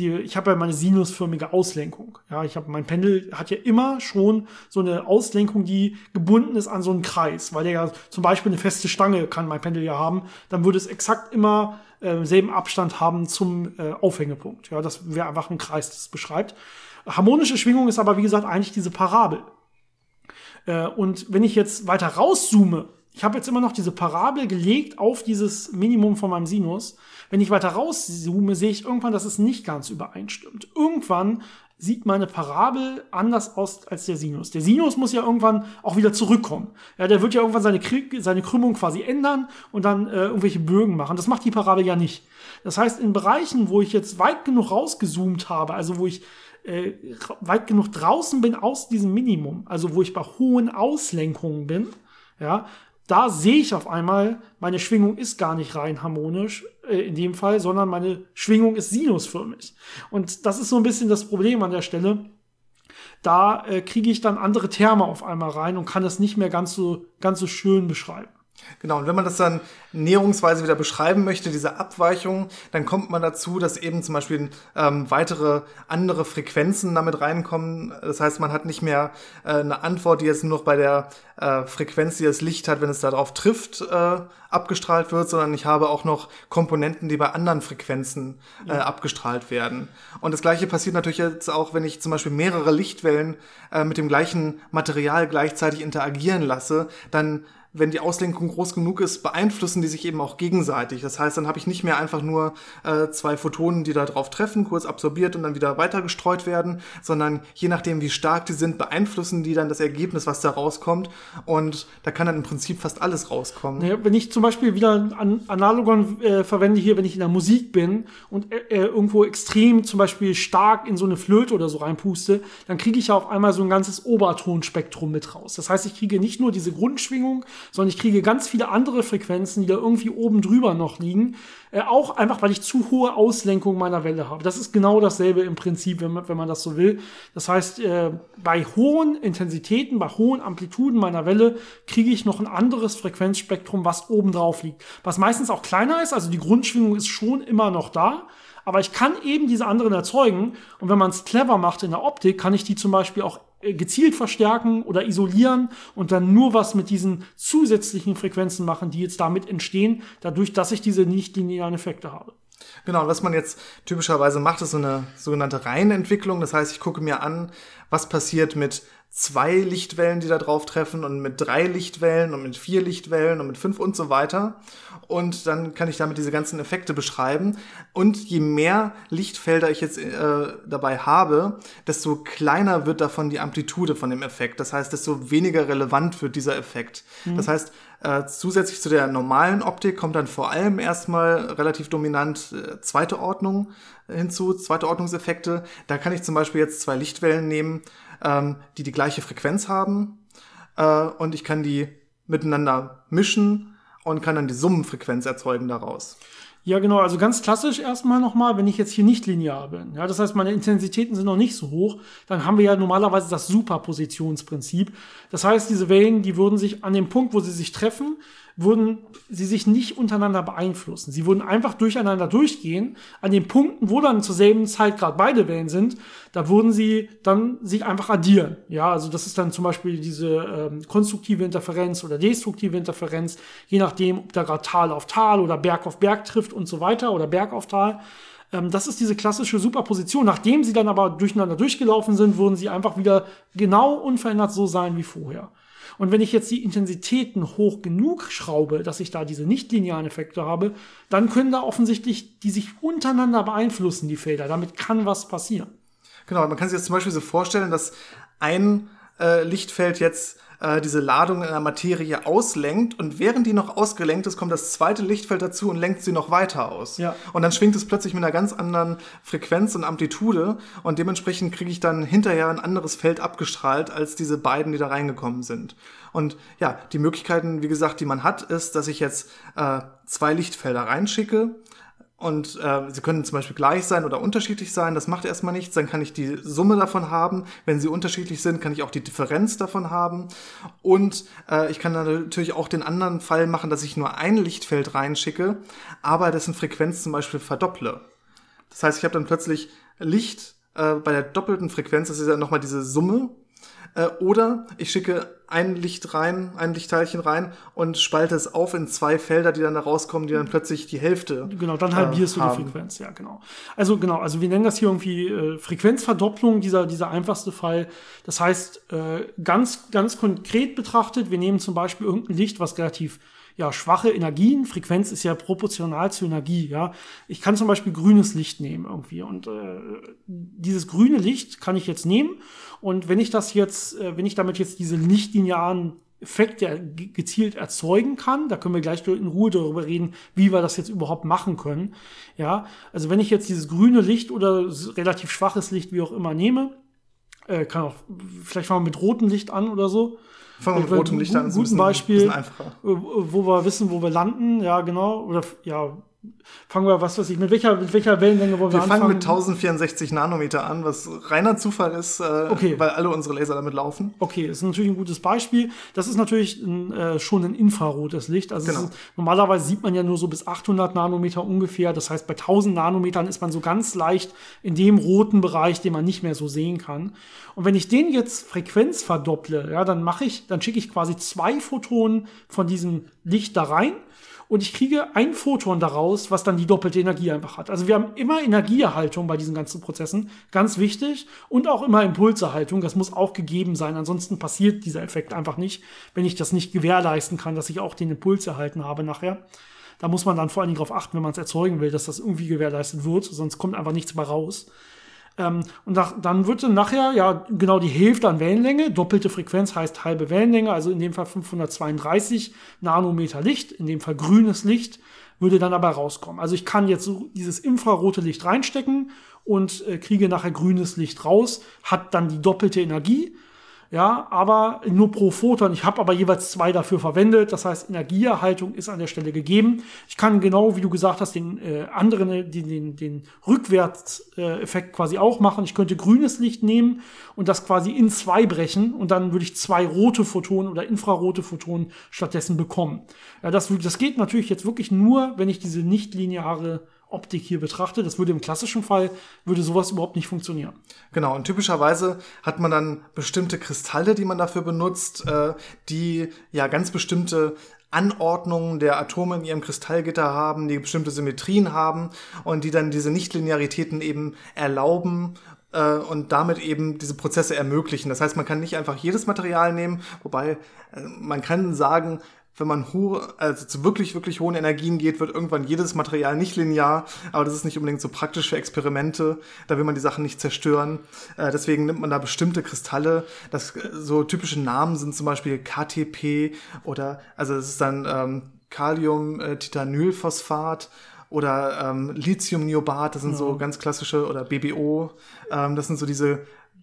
die, ich habe ja meine sinusförmige Auslenkung. Ja, ich habe mein Pendel hat ja immer schon so eine Auslenkung, die gebunden ist an so einen Kreis, weil der ja zum Beispiel eine feste Stange kann mein Pendel ja haben, dann würde es exakt immer äh, selben Abstand haben zum äh, Aufhängepunkt. Ja, das wäre einfach ein Kreis, das beschreibt. Harmonische Schwingung ist aber wie gesagt eigentlich diese Parabel. Äh, und wenn ich jetzt weiter rauszoome, ich habe jetzt immer noch diese Parabel gelegt auf dieses Minimum von meinem Sinus. Wenn ich weiter rauszoome, sehe ich irgendwann, dass es nicht ganz übereinstimmt. Irgendwann sieht meine Parabel anders aus als der Sinus. Der Sinus muss ja irgendwann auch wieder zurückkommen. Ja, der wird ja irgendwann seine, seine Krümmung quasi ändern und dann äh, irgendwelche Bögen machen. Das macht die Parabel ja nicht. Das heißt, in Bereichen, wo ich jetzt weit genug rausgezoomt habe, also wo ich äh, weit genug draußen bin aus diesem Minimum, also wo ich bei hohen Auslenkungen bin, ja, da sehe ich auf einmal, meine Schwingung ist gar nicht rein harmonisch äh, in dem Fall, sondern meine Schwingung ist sinusförmig. Und das ist so ein bisschen das Problem an der Stelle. Da äh, kriege ich dann andere Terme auf einmal rein und kann das nicht mehr ganz so, ganz so schön beschreiben. Genau, und wenn man das dann näherungsweise wieder beschreiben möchte, diese Abweichung, dann kommt man dazu, dass eben zum Beispiel ähm, weitere andere Frequenzen damit reinkommen. Das heißt, man hat nicht mehr äh, eine Antwort, die jetzt nur noch bei der äh, Frequenz, die das Licht hat, wenn es darauf trifft, äh, abgestrahlt wird, sondern ich habe auch noch Komponenten, die bei anderen Frequenzen äh, ja. abgestrahlt werden. Und das gleiche passiert natürlich jetzt auch, wenn ich zum Beispiel mehrere Lichtwellen äh, mit dem gleichen Material gleichzeitig interagieren lasse, dann wenn die Auslenkung groß genug ist, beeinflussen die sich eben auch gegenseitig. Das heißt, dann habe ich nicht mehr einfach nur äh, zwei Photonen, die da drauf treffen, kurz absorbiert und dann wieder weiter gestreut werden, sondern je nachdem, wie stark die sind, beeinflussen die dann das Ergebnis, was da rauskommt. Und da kann dann im Prinzip fast alles rauskommen. Ja, wenn ich zum Beispiel wieder ein Analogon äh, verwende hier, wenn ich in der Musik bin und äh, äh, irgendwo extrem zum Beispiel stark in so eine Flöte oder so reinpuste, dann kriege ich ja auf einmal so ein ganzes Obertonspektrum mit raus. Das heißt, ich kriege nicht nur diese Grundschwingung, sondern ich kriege ganz viele andere Frequenzen, die da irgendwie oben drüber noch liegen. Äh, auch einfach, weil ich zu hohe Auslenkung meiner Welle habe. Das ist genau dasselbe im Prinzip, wenn man, wenn man das so will. Das heißt, äh, bei hohen Intensitäten, bei hohen Amplituden meiner Welle kriege ich noch ein anderes Frequenzspektrum, was oben drauf liegt. Was meistens auch kleiner ist, also die Grundschwingung ist schon immer noch da. Aber ich kann eben diese anderen erzeugen. Und wenn man es clever macht in der Optik, kann ich die zum Beispiel auch äh, gezielt verstärken oder isolieren und dann nur was mit diesen zusätzlichen Frequenzen machen, die jetzt damit entstehen, dadurch, dass ich diese nicht linearen Effekte habe. Genau, was man jetzt typischerweise macht, ist so eine sogenannte Reihenentwicklung. Das heißt, ich gucke mir an, was passiert mit zwei Lichtwellen, die da drauf treffen und mit drei Lichtwellen und mit vier Lichtwellen und mit fünf und so weiter. Und dann kann ich damit diese ganzen Effekte beschreiben. Und je mehr Lichtfelder ich jetzt äh, dabei habe, desto kleiner wird davon die Amplitude von dem Effekt. Das heißt, desto weniger relevant wird dieser Effekt. Mhm. Das heißt, äh, zusätzlich zu der normalen Optik kommt dann vor allem erstmal relativ dominant äh, zweite Ordnung hinzu, zweite Ordnungseffekte. Da kann ich zum Beispiel jetzt zwei Lichtwellen nehmen ähm, die die gleiche Frequenz haben äh, und ich kann die miteinander mischen und kann dann die Summenfrequenz erzeugen daraus. Ja, genau. Also ganz klassisch erstmal nochmal, wenn ich jetzt hier nicht linear bin. Ja, das heißt, meine Intensitäten sind noch nicht so hoch. Dann haben wir ja normalerweise das Superpositionsprinzip. Das heißt, diese Wellen, die würden sich an dem Punkt, wo sie sich treffen, würden sie sich nicht untereinander beeinflussen. Sie würden einfach durcheinander durchgehen. An den Punkten, wo dann zur selben Zeit gerade beide Wellen sind, da würden sie dann sich einfach addieren. Ja, also das ist dann zum Beispiel diese ähm, konstruktive Interferenz oder destruktive Interferenz, je nachdem, ob da gerade Tal auf Tal oder Berg auf Berg trifft und so weiter oder Berg auf Tal. Ähm, das ist diese klassische Superposition. Nachdem sie dann aber durcheinander durchgelaufen sind, würden sie einfach wieder genau unverändert so sein wie vorher. Und wenn ich jetzt die Intensitäten hoch genug schraube, dass ich da diese nicht-linearen Effekte habe, dann können da offensichtlich die sich untereinander beeinflussen, die Felder. Damit kann was passieren. Genau, man kann sich jetzt zum Beispiel so vorstellen, dass ein äh, Lichtfeld jetzt äh, diese Ladung in der Materie auslenkt und während die noch ausgelenkt ist, kommt das zweite Lichtfeld dazu und lenkt sie noch weiter aus. Ja. Und dann schwingt es plötzlich mit einer ganz anderen Frequenz und Amplitude und dementsprechend kriege ich dann hinterher ein anderes Feld abgestrahlt als diese beiden, die da reingekommen sind. Und ja, die Möglichkeiten, wie gesagt, die man hat, ist, dass ich jetzt äh, zwei Lichtfelder reinschicke und äh, sie können zum Beispiel gleich sein oder unterschiedlich sein. Das macht erstmal nichts. Dann kann ich die Summe davon haben. Wenn sie unterschiedlich sind, kann ich auch die Differenz davon haben. Und äh, ich kann natürlich auch den anderen Fall machen, dass ich nur ein Lichtfeld reinschicke, aber dessen Frequenz zum Beispiel verdopple. Das heißt, ich habe dann plötzlich Licht äh, bei der doppelten Frequenz. Das ist ja nochmal diese Summe äh, oder ich schicke ein Licht rein, ein Lichtteilchen rein und spalte es auf in zwei Felder, die dann da rauskommen, die dann plötzlich die Hälfte. Genau, dann halbierst äh, du die Frequenz, ja, genau. Also genau, also wir nennen das hier irgendwie äh, Frequenzverdopplung, dieser, dieser einfachste Fall. Das heißt, äh, ganz, ganz konkret betrachtet, wir nehmen zum Beispiel irgendein Licht, was relativ ja, schwache Energien. Frequenz ist ja proportional zur Energie, ja. Ich kann zum Beispiel grünes Licht nehmen irgendwie und äh, dieses grüne Licht kann ich jetzt nehmen und wenn ich das jetzt, äh, wenn ich damit jetzt diese nicht linearen Effekt, der gezielt erzeugen kann. Da können wir gleich in Ruhe darüber reden, wie wir das jetzt überhaupt machen können. Ja, also wenn ich jetzt dieses grüne Licht oder relativ schwaches Licht, wie auch immer, nehme, äh, kann auch, vielleicht fangen wir mit rotem Licht an oder so. Fangen wir mit rotem Licht an. Guten Beispiel, wo wir wissen, wo wir landen. Ja, genau. Oder ja, Fangen wir, was weiß ich, mit welcher, mit welcher Wellenlänge wollen wir, wir anfangen? Wir fangen mit 1064 Nanometer an, was reiner Zufall ist, äh, okay. weil alle unsere Laser damit laufen. Okay, ist natürlich ein gutes Beispiel. Das ist natürlich ein, äh, schon ein infrarotes Licht. Also genau. ist, normalerweise sieht man ja nur so bis 800 Nanometer ungefähr. Das heißt, bei 1000 Nanometern ist man so ganz leicht in dem roten Bereich, den man nicht mehr so sehen kann. Und wenn ich den jetzt Frequenz verdopple, ja, dann mache ich, dann schicke ich quasi zwei Photonen von diesem Licht da rein und ich kriege ein Photon daraus, was dann die doppelte Energie einfach hat. Also wir haben immer Energieerhaltung bei diesen ganzen Prozessen, ganz wichtig, und auch immer Impulserhaltung, das muss auch gegeben sein, ansonsten passiert dieser Effekt einfach nicht, wenn ich das nicht gewährleisten kann, dass ich auch den Impuls erhalten habe nachher. Da muss man dann vor allen Dingen darauf achten, wenn man es erzeugen will, dass das irgendwie gewährleistet wird, sonst kommt einfach nichts mehr raus. Ähm, und nach, dann wird dann nachher ja genau die Hälfte an Wellenlänge, doppelte Frequenz heißt halbe Wellenlänge, also in dem Fall 532 Nanometer Licht, in dem Fall grünes Licht, würde dann aber rauskommen. Also ich kann jetzt so dieses infrarote Licht reinstecken und äh, kriege nachher grünes Licht raus, hat dann die doppelte Energie ja, aber nur pro Photon. Ich habe aber jeweils zwei dafür verwendet. Das heißt, Energieerhaltung ist an der Stelle gegeben. Ich kann genau, wie du gesagt hast, den äh, anderen, äh, den, den, den Rückwärtseffekt quasi auch machen. Ich könnte grünes Licht nehmen und das quasi in zwei brechen und dann würde ich zwei rote Photonen oder infrarote Photonen stattdessen bekommen. Ja, das, das geht natürlich jetzt wirklich nur, wenn ich diese nichtlineare Optik hier betrachte. Das würde im klassischen Fall, würde sowas überhaupt nicht funktionieren. Genau, und typischerweise hat man dann bestimmte Kristalle, die man dafür benutzt, äh, die ja ganz bestimmte Anordnungen der Atome in ihrem Kristallgitter haben, die bestimmte Symmetrien haben und die dann diese Nichtlinearitäten eben erlauben äh, und damit eben diese Prozesse ermöglichen. Das heißt, man kann nicht einfach jedes Material nehmen, wobei äh, man kann sagen, wenn man hohe, also zu wirklich, wirklich hohen Energien geht, wird irgendwann jedes Material nicht linear, aber das ist nicht unbedingt so praktisch für Experimente, da will man die Sachen nicht zerstören. Äh, deswegen nimmt man da bestimmte Kristalle. Das, so typische Namen sind zum Beispiel KTP oder, also es ist dann ähm, Kalium-Titanylphosphat oder ähm, Lithium-Niobat, das sind ja. so ganz klassische, oder BBO, ähm, das sind so diese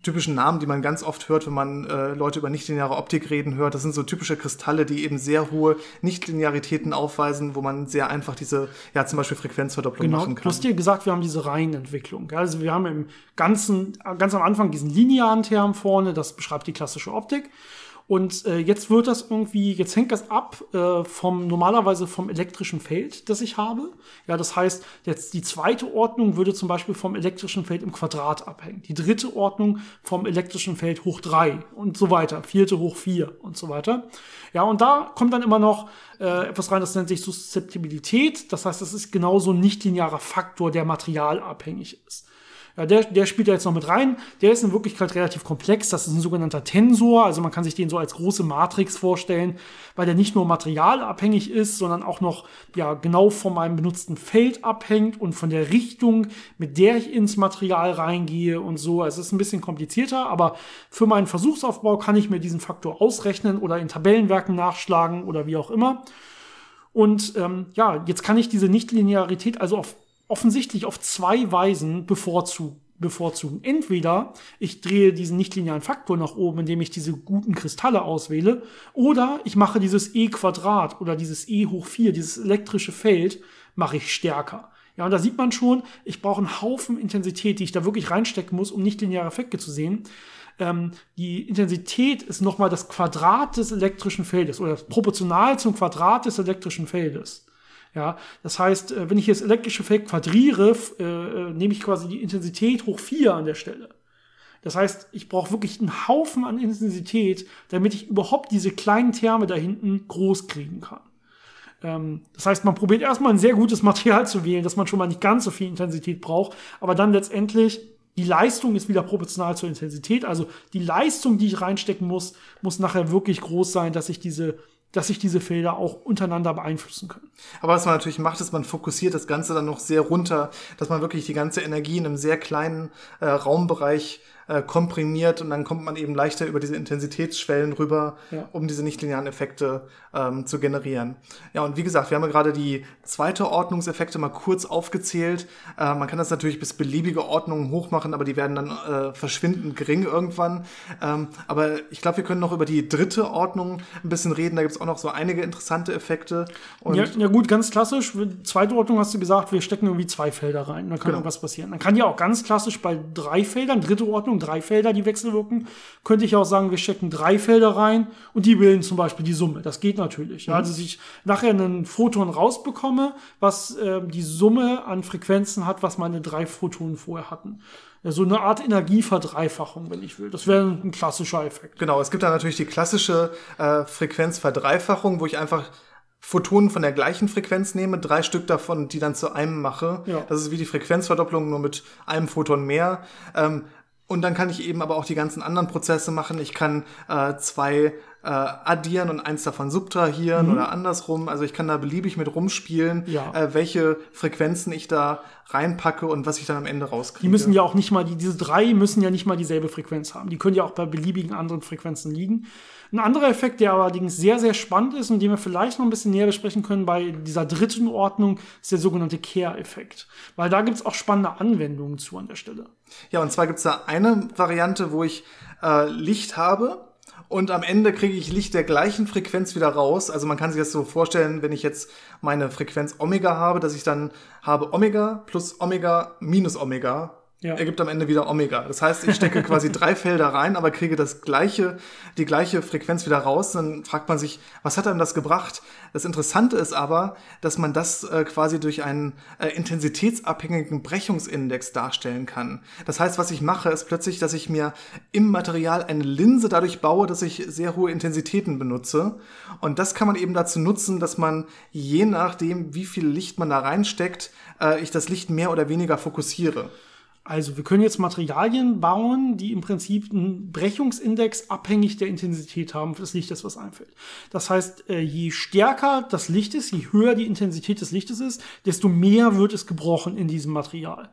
typischen Namen, die man ganz oft hört, wenn man äh, Leute über nichtlineare Optik reden hört. Das sind so typische Kristalle, die eben sehr hohe Nichtlinearitäten aufweisen, wo man sehr einfach diese, ja, zum Beispiel Frequenzverdopplung genau, machen kann. Du hast dir gesagt, wir haben diese Reihenentwicklung. Also wir haben im ganzen, ganz am Anfang diesen linearen Term vorne, das beschreibt die klassische Optik. Und äh, jetzt wird das irgendwie, jetzt hängt das ab äh, vom normalerweise vom elektrischen Feld, das ich habe. Ja, das heißt, jetzt die zweite Ordnung würde zum Beispiel vom elektrischen Feld im Quadrat abhängen. Die dritte Ordnung vom elektrischen Feld hoch drei und so weiter. Vierte hoch vier und so weiter. Ja, und da kommt dann immer noch äh, etwas rein, das nennt sich Suszeptibilität. Das heißt, das ist genauso ein nichtlinearer Faktor, der materialabhängig ist. Ja, der, der spielt da jetzt noch mit rein. Der ist in Wirklichkeit relativ komplex. Das ist ein sogenannter Tensor. Also man kann sich den so als große Matrix vorstellen, weil der nicht nur materialabhängig ist, sondern auch noch ja genau von meinem benutzten Feld abhängt und von der Richtung, mit der ich ins Material reingehe und so. Also es ist ein bisschen komplizierter, aber für meinen Versuchsaufbau kann ich mir diesen Faktor ausrechnen oder in Tabellenwerken nachschlagen oder wie auch immer. Und ähm, ja, jetzt kann ich diese Nichtlinearität also auf offensichtlich auf zwei Weisen bevorzugen bevorzugen. Entweder ich drehe diesen nichtlinearen Faktor nach oben, indem ich diese guten Kristalle auswähle, oder ich mache dieses E Quadrat oder dieses E hoch 4, dieses elektrische Feld, mache ich stärker. Ja, und da sieht man schon, ich brauche einen Haufen Intensität, die ich da wirklich reinstecken muss, um nichtlineare Effekte zu sehen. Ähm, die Intensität ist nochmal das Quadrat des elektrischen Feldes oder proportional zum Quadrat des elektrischen Feldes. Ja, das heißt, äh, wenn ich jetzt elektrische Feld quadriere, äh, äh, nehme ich quasi die Intensität hoch 4 an der Stelle. Das heißt, ich brauche wirklich einen Haufen an Intensität, damit ich überhaupt diese kleinen Terme da hinten groß kriegen kann. Ähm, das heißt, man probiert erstmal ein sehr gutes Material zu wählen, dass man schon mal nicht ganz so viel Intensität braucht, aber dann letztendlich die Leistung ist wieder proportional zur Intensität. Also die Leistung, die ich reinstecken muss, muss nachher wirklich groß sein, dass ich diese dass sich diese Felder auch untereinander beeinflussen können. Aber was man natürlich macht, ist, man fokussiert das Ganze dann noch sehr runter, dass man wirklich die ganze Energie in einem sehr kleinen äh, Raumbereich äh, komprimiert und dann kommt man eben leichter über diese Intensitätsschwellen rüber, Ja. um diese nichtlinearen Effekte ähm, zu generieren. Ja, und wie gesagt, wir haben ja gerade die zweite Ordnungseffekte mal kurz aufgezählt. Äh, man kann das natürlich bis beliebige Ordnungen hochmachen, aber die werden dann äh, verschwindend gering irgendwann. Ähm, aber ich glaube, wir können noch über die dritte Ordnung ein bisschen reden. Da gibt es auch noch so einige interessante Effekte. Ja, ja gut, ganz klassisch. Zweite Ordnung hast du gesagt, wir stecken irgendwie zwei Felder rein. Dann kann Genau. irgendwas passieren. Dann kann ja auch ganz klassisch bei drei Feldern, dritte Ordnung, drei Felder, die wechselwirken, könnte ich auch sagen, wir stecken drei Felder rein und die bilden zum Beispiel die Summe. Das geht natürlich. Ja, also, dass ich nachher einen Photon rausbekomme, was ähm, die Summe an Frequenzen hat, was meine drei Photonen vorher hatten. Ja, so eine Art Energieverdreifachung, wenn ich will. Das wäre ein klassischer Effekt. Genau, es gibt dann natürlich die klassische äh, Frequenzverdreifachung, wo ich einfach Photonen von der gleichen Frequenz nehme, drei Stück davon, die dann zu einem mache. Ja. Das ist wie die Frequenzverdopplung, nur mit einem Photon mehr. Ähm, und dann kann ich eben aber auch die ganzen anderen Prozesse machen. Ich kann äh, zwei äh, addieren und eins davon subtrahieren oder andersrum. Also ich kann da beliebig mit rumspielen, Mhm. Ja. äh, welche Frequenzen ich da reinpacke und was ich dann am Ende rauskriege. Die müssen ja auch nicht mal, die, diese drei müssen ja nicht mal dieselbe Frequenz haben. Die können ja auch bei beliebigen anderen Frequenzen liegen. Ein anderer Effekt, der allerdings sehr, sehr spannend ist und den wir vielleicht noch ein bisschen näher besprechen können bei dieser dritten Ordnung, ist der sogenannte Care-Effekt. Weil da gibt es auch spannende Anwendungen zu an der Stelle. Ja, und zwar gibt's da eine Variante, wo ich äh, Licht habe und am Ende kriege ich Licht der gleichen Frequenz wieder raus. Also man kann sich das so vorstellen, wenn ich jetzt meine Frequenz Omega habe, dass ich dann habe Omega plus Omega minus Omega. Ja. Ergibt am Ende wieder Omega. Das heißt, ich stecke quasi drei Felder rein, aber kriege das gleiche, die gleiche Frequenz wieder raus. Dann fragt man sich, was hat einem das gebracht? Das Interessante ist aber, dass man das äh, quasi durch einen äh, intensitätsabhängigen Brechungsindex darstellen kann. Das heißt, was ich mache, ist plötzlich, dass ich mir im Material eine Linse dadurch baue, dass ich sehr hohe Intensitäten benutze. Und das kann man eben dazu nutzen, dass man je nachdem, wie viel Licht man da reinsteckt, äh, ich das Licht mehr oder weniger fokussiere. Also wir können jetzt Materialien bauen, die im Prinzip einen Brechungsindex abhängig der Intensität haben des Lichtes, was einfällt. Das heißt, äh, je stärker das Licht ist, je höher die Intensität des Lichtes ist, desto mehr wird es gebrochen in diesem Material.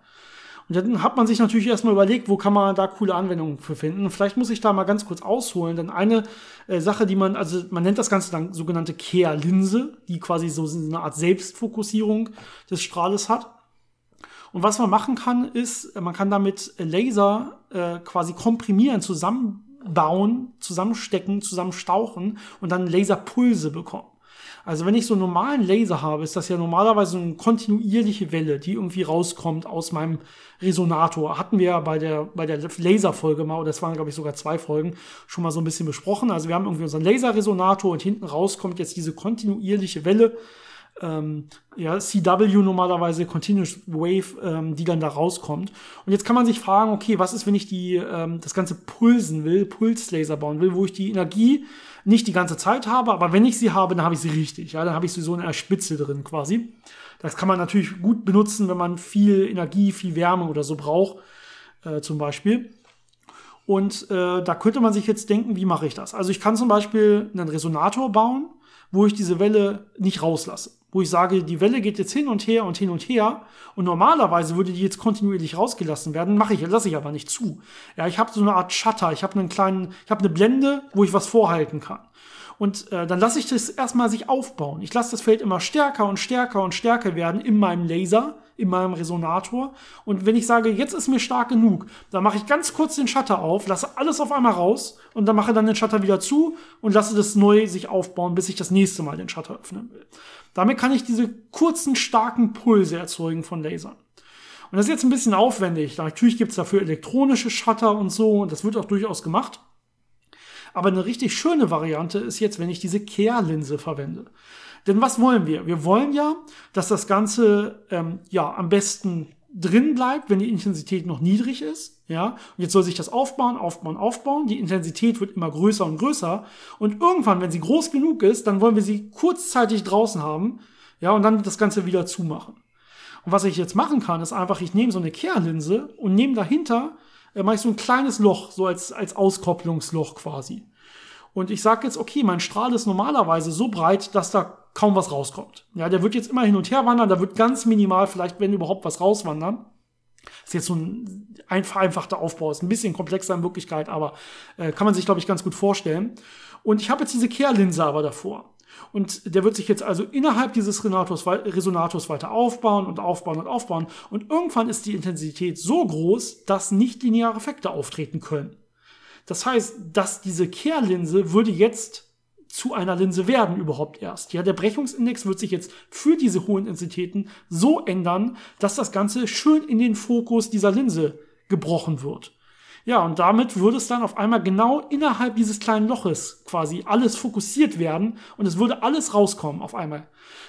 Und dann hat man sich natürlich erstmal überlegt, wo kann man da coole Anwendungen für finden. Vielleicht muss ich da mal ganz kurz ausholen, denn eine äh, Sache, die man, also man nennt das Ganze dann sogenannte Kehrlinse, die quasi so eine Art Selbstfokussierung des Strahles hat. Und was man machen kann, ist, man kann damit Laser äh, quasi komprimieren, zusammenbauen, zusammenstecken, zusammenstauchen und dann Laserpulse bekommen. Also wenn ich so einen normalen Laser habe, ist das ja normalerweise eine kontinuierliche Welle, die irgendwie rauskommt aus meinem Resonator. Hatten wir ja bei der, bei der Laserfolge mal, oder das waren glaube ich sogar zwei Folgen, schon mal so ein bisschen besprochen. Also wir haben irgendwie unseren Laserresonator und hinten raus kommt jetzt diese kontinuierliche Welle, ähm, ja, CW normalerweise, Continuous Wave, ähm, die dann da rauskommt. Und jetzt kann man sich fragen, okay, was ist, wenn ich die, ähm, das Ganze pulsen will, Pulslaser bauen will, wo ich die Energie nicht die ganze Zeit habe, aber wenn ich sie habe, dann habe ich sie richtig. Ja, dann habe ich sie so in einer Spitze drin quasi. Das kann man natürlich gut benutzen, wenn man viel Energie, viel Wärme oder so braucht, äh, zum Beispiel. Und äh, da könnte man sich jetzt denken, wie mache ich das? Also ich kann zum Beispiel einen Resonator bauen, wo ich diese Welle nicht rauslasse. Wo ich sage, die Welle geht jetzt hin und her und hin und her. Und normalerweise würde die jetzt kontinuierlich rausgelassen werden, mache ich, lasse ich aber nicht zu. Ja, ich habe so eine Art Shutter, ich habe einen kleinen, ich habe eine Blende, wo ich was vorhalten kann. Und äh, dann lasse ich das erstmal sich aufbauen. Ich lasse das Feld immer stärker und stärker und stärker werden in meinem Laser, in meinem Resonator. Und wenn ich sage, jetzt ist mir stark genug, dann mache ich ganz kurz den Shutter auf, lasse alles auf einmal raus und dann mache dann den Shutter wieder zu und lasse das neu sich aufbauen, bis ich das nächste Mal den Shutter öffnen will. Damit kann ich diese kurzen, starken Pulse erzeugen von Lasern. Und das ist jetzt ein bisschen aufwendig. Natürlich gibt es dafür elektronische Shutter und so, und das wird auch durchaus gemacht. Aber eine richtig schöne Variante ist jetzt, wenn ich diese Kehrlinse verwende. Denn was wollen wir? Wir wollen ja, dass das Ganze ähm, ja am besten drin bleibt, wenn die Intensität noch niedrig ist. Ja, und jetzt soll sich das aufbauen, aufbauen, aufbauen. Die Intensität wird immer größer und größer. Und irgendwann, wenn sie groß genug ist, dann wollen wir sie kurzzeitig draußen haben. Ja, und dann das Ganze wieder zumachen. Und was ich jetzt machen kann, ist einfach, ich nehme so eine Kehrlinse und nehme dahinter, äh, mache ich so ein kleines Loch, so als, als Auskopplungsloch quasi. Und ich sage jetzt, okay, mein Strahl ist normalerweise so breit, dass da kaum was rauskommt. Ja, der wird jetzt immer hin und her wandern, da wird ganz minimal vielleicht, wenn überhaupt, was rauswandern. Das ist jetzt so ein ein vereinfachter Aufbau, ist ein bisschen komplexer in Wirklichkeit, aber äh, kann man sich, glaube ich, ganz gut vorstellen. Und ich habe jetzt diese Kehrlinse aber davor. Und der wird sich jetzt also innerhalb dieses Resonators weiter aufbauen und aufbauen und aufbauen. Und irgendwann ist die Intensität so groß, dass nicht lineare Effekte auftreten können. Das heißt, dass diese Kehrlinse würde jetzt zu einer Linse werden überhaupt erst. Ja, der Brechungsindex wird sich jetzt für diese hohen Intensitäten so ändern, dass das Ganze schön in den Fokus dieser Linse gebrochen wird. Ja, und damit würde es dann auf einmal genau innerhalb dieses kleinen Loches quasi alles fokussiert werden und es würde alles rauskommen auf einmal.